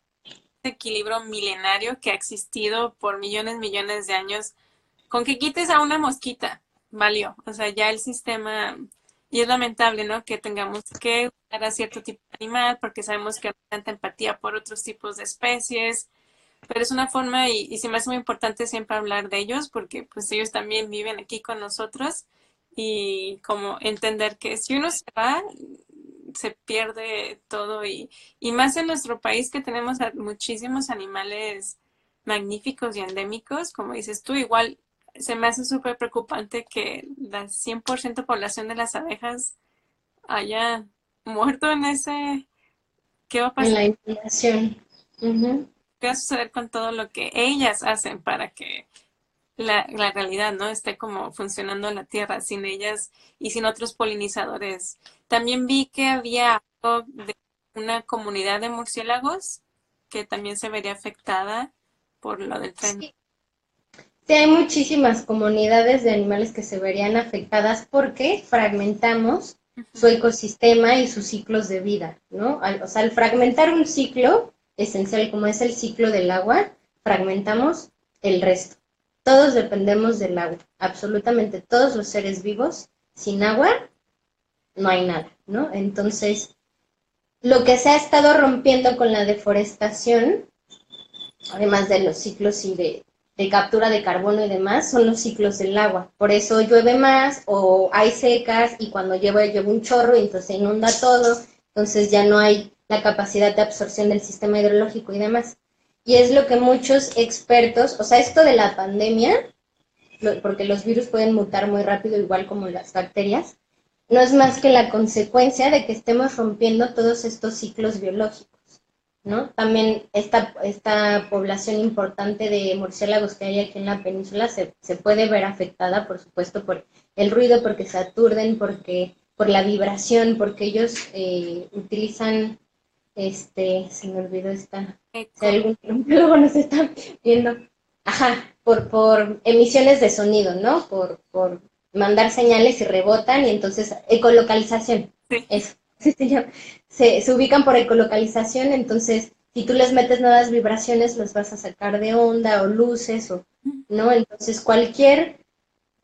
equilibrio milenario que ha existido por millones, millones de años, con que quites a una mosquita, valió. O sea, ya el sistema, y es lamentable, ¿no? Que tengamos que usar a cierto tipo de animal porque sabemos que hay tanta empatía por otros tipos de especies, pero es una forma y, y se me hace muy importante siempre hablar de ellos porque pues ellos también viven aquí con nosotros y como entender que si uno se va, se pierde todo y, y más en nuestro país que tenemos muchísimos animales magníficos y endémicos, como dices tú, igual se me hace súper preocupante que la 100% población de las abejas haya muerto en ese... ¿Qué va a pasar? En la inundación. ¿Qué va a suceder con todo lo que ellas hacen para que la, la, realidad no esté como funcionando en la Tierra sin ellas y sin otros polinizadores? También vi que había algo de una comunidad de murciélagos que también se vería afectada por lo del tren. Sí, hay muchísimas comunidades de animales que se verían afectadas porque fragmentamos su ecosistema y sus ciclos de vida, ¿no? o sea, al fragmentar un ciclo esencial como es el ciclo del agua, fragmentamos el resto. Todos dependemos del agua, absolutamente todos los seres vivos, sin agua no hay nada, ¿no? Entonces, lo que se ha estado rompiendo con la deforestación, además de los ciclos y de, de captura de carbono y demás son los ciclos del agua. Por eso llueve más o hay secas y cuando llueve llueve un chorro y entonces se inunda todo, entonces ya no hay la capacidad de absorción del sistema hidrológico y demás. Y es lo que muchos expertos, o sea, esto de la pandemia, porque los virus pueden mutar muy rápido, igual como las bacterias, no es más que la consecuencia de que estemos rompiendo todos estos ciclos biológicos. ¿No? También esta, esta población importante de murciélagos que hay aquí en la península se, se puede ver afectada, por supuesto, por el ruido, porque se aturden, porque, por la vibración, porque ellos eh, utilizan, este, se me olvidó esta, si algún luego nos está viendo, ajá, por, por emisiones de sonido, ¿no? Por, por mandar señales y rebotan, y entonces ecolocalización, eso se, se, ubican por ecolocalización, entonces si tú les metes nuevas vibraciones, los vas a sacar de onda o luces, o, ¿no? Entonces cualquier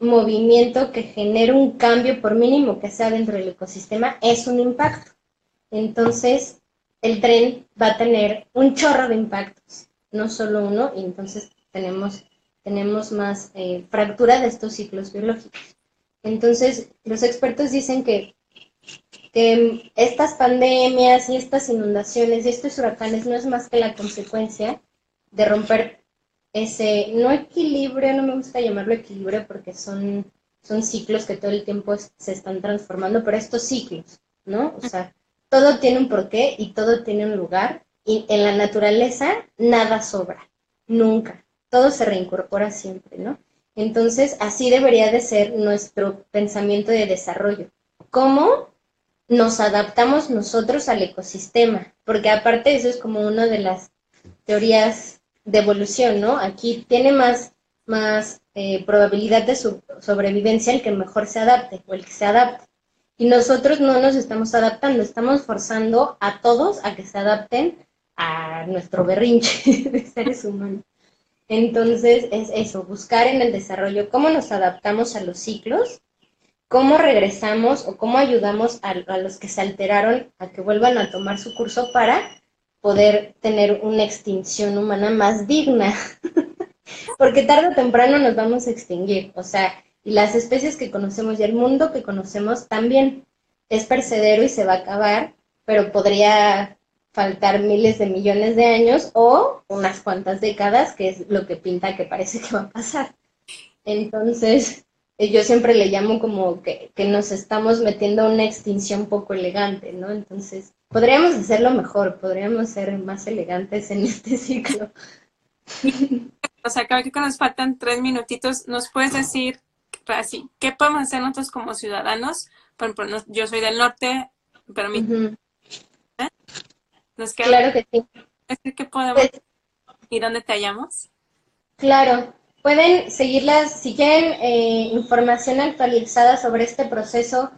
movimiento que genere un cambio, por mínimo que sea dentro del ecosistema, es un impacto. Entonces, el tren va a tener un chorro de impactos, no solo uno, y entonces tenemos, tenemos más eh, fractura de estos ciclos biológicos. Entonces, los expertos dicen que, que estas pandemias y estas inundaciones y estos huracanes no es más que la consecuencia de romper ese, no equilibrio, no me gusta llamarlo equilibrio porque son, son ciclos que todo el tiempo se están transformando, pero estos ciclos, ¿no? O sea, todo tiene un porqué y todo tiene un lugar y en la naturaleza nada sobra, nunca, todo se reincorpora siempre, ¿no? Entonces, así debería de ser nuestro pensamiento de desarrollo. ¿Cómo nos adaptamos nosotros al ecosistema? Porque aparte eso es como una de las teorías de evolución, ¿no? Aquí tiene más, más eh, probabilidad de sobrevivencia el que mejor se adapte o el que se adapte. Y nosotros no nos estamos adaptando, estamos forzando a todos a que se adapten a nuestro berrinche de seres humanos. Entonces es eso, buscar en el desarrollo cómo nos adaptamos a los ciclos, cómo regresamos o cómo ayudamos a, los que se alteraron a que vuelvan a tomar su curso para poder tener una extinción humana más digna. Porque tarde o temprano nos vamos a extinguir. O sea, y las especies que conocemos y el mundo que conocemos también es percedero y se va a acabar, pero podría faltar miles de millones de años o unas cuantas décadas, que es lo que pinta que parece que va a pasar. Entonces, yo siempre le llamo como que, que nos estamos metiendo a una extinción poco elegante, ¿no? Entonces, podríamos hacerlo mejor, podríamos ser más elegantes en este ciclo. O sea, creo que nos faltan tres minutitos. ¿Nos puedes decir, así, qué podemos hacer nosotros como ciudadanos? Por ejemplo, yo soy del norte, pero mi... ¿eh? Nos queda... Claro que sí. ¿Qué podemos... Pues ¿Y dónde te hallamos? Claro, pueden seguirlas, si quieren eh, información actualizada sobre este proceso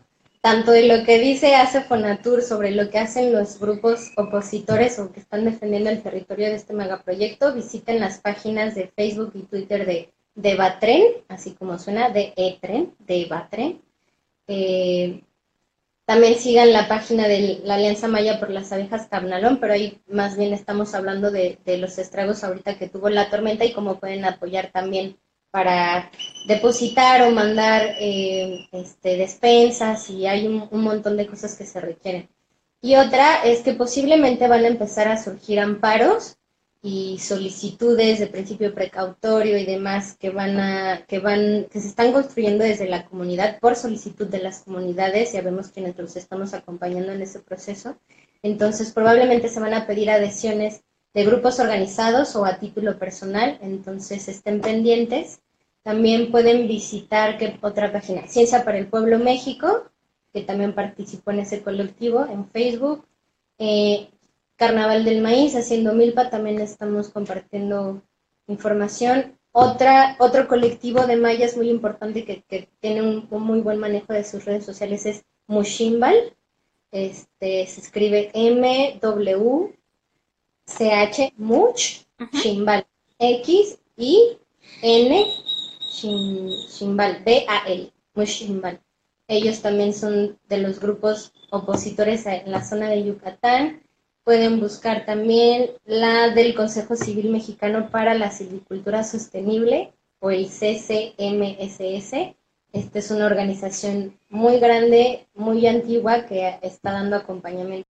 tanto de lo que dice hace Fonatur sobre lo que hacen los grupos opositores o que están defendiendo el territorio de este megaproyecto, visiten las páginas de Facebook y Twitter de, de Batren, así como suena, de Etren, de Batren. Eh, también sigan la página de la Alianza Maya por las Abejas Carnalón, pero ahí más bien estamos hablando de, los estragos ahorita que tuvo la tormenta y cómo pueden apoyar también para depositar o mandar eh, este, despensas y hay un, montón de cosas que se requieren. Y otra es que posiblemente van a empezar a surgir amparos y solicitudes de principio precautorio y demás que van a que van que se están construyendo desde la comunidad por solicitud de las comunidades ya vemos quienes los estamos acompañando en ese proceso entonces probablemente se van a pedir adhesiones de grupos organizados o a título personal, entonces estén pendientes. También pueden visitar ¿qué otra página, Ciencia para el Pueblo México, que también participó en ese colectivo en Facebook. Eh, Carnaval del Maíz, haciendo milpa, también estamos compartiendo información. Otra, otro colectivo de mayas muy importante que, que tiene un, un, muy buen manejo de sus redes sociales es Mushimbal. Este, se escribe M-W CH Much, Shimbal, X I N Shimbal, B A L, Shimbal. Ellos también son de los grupos opositores en la zona de Yucatán. Pueden buscar también la del Consejo Civil Mexicano para la Silvicultura Sostenible o el CCMSS. Esta es una organización muy grande, muy antigua que está dando acompañamiento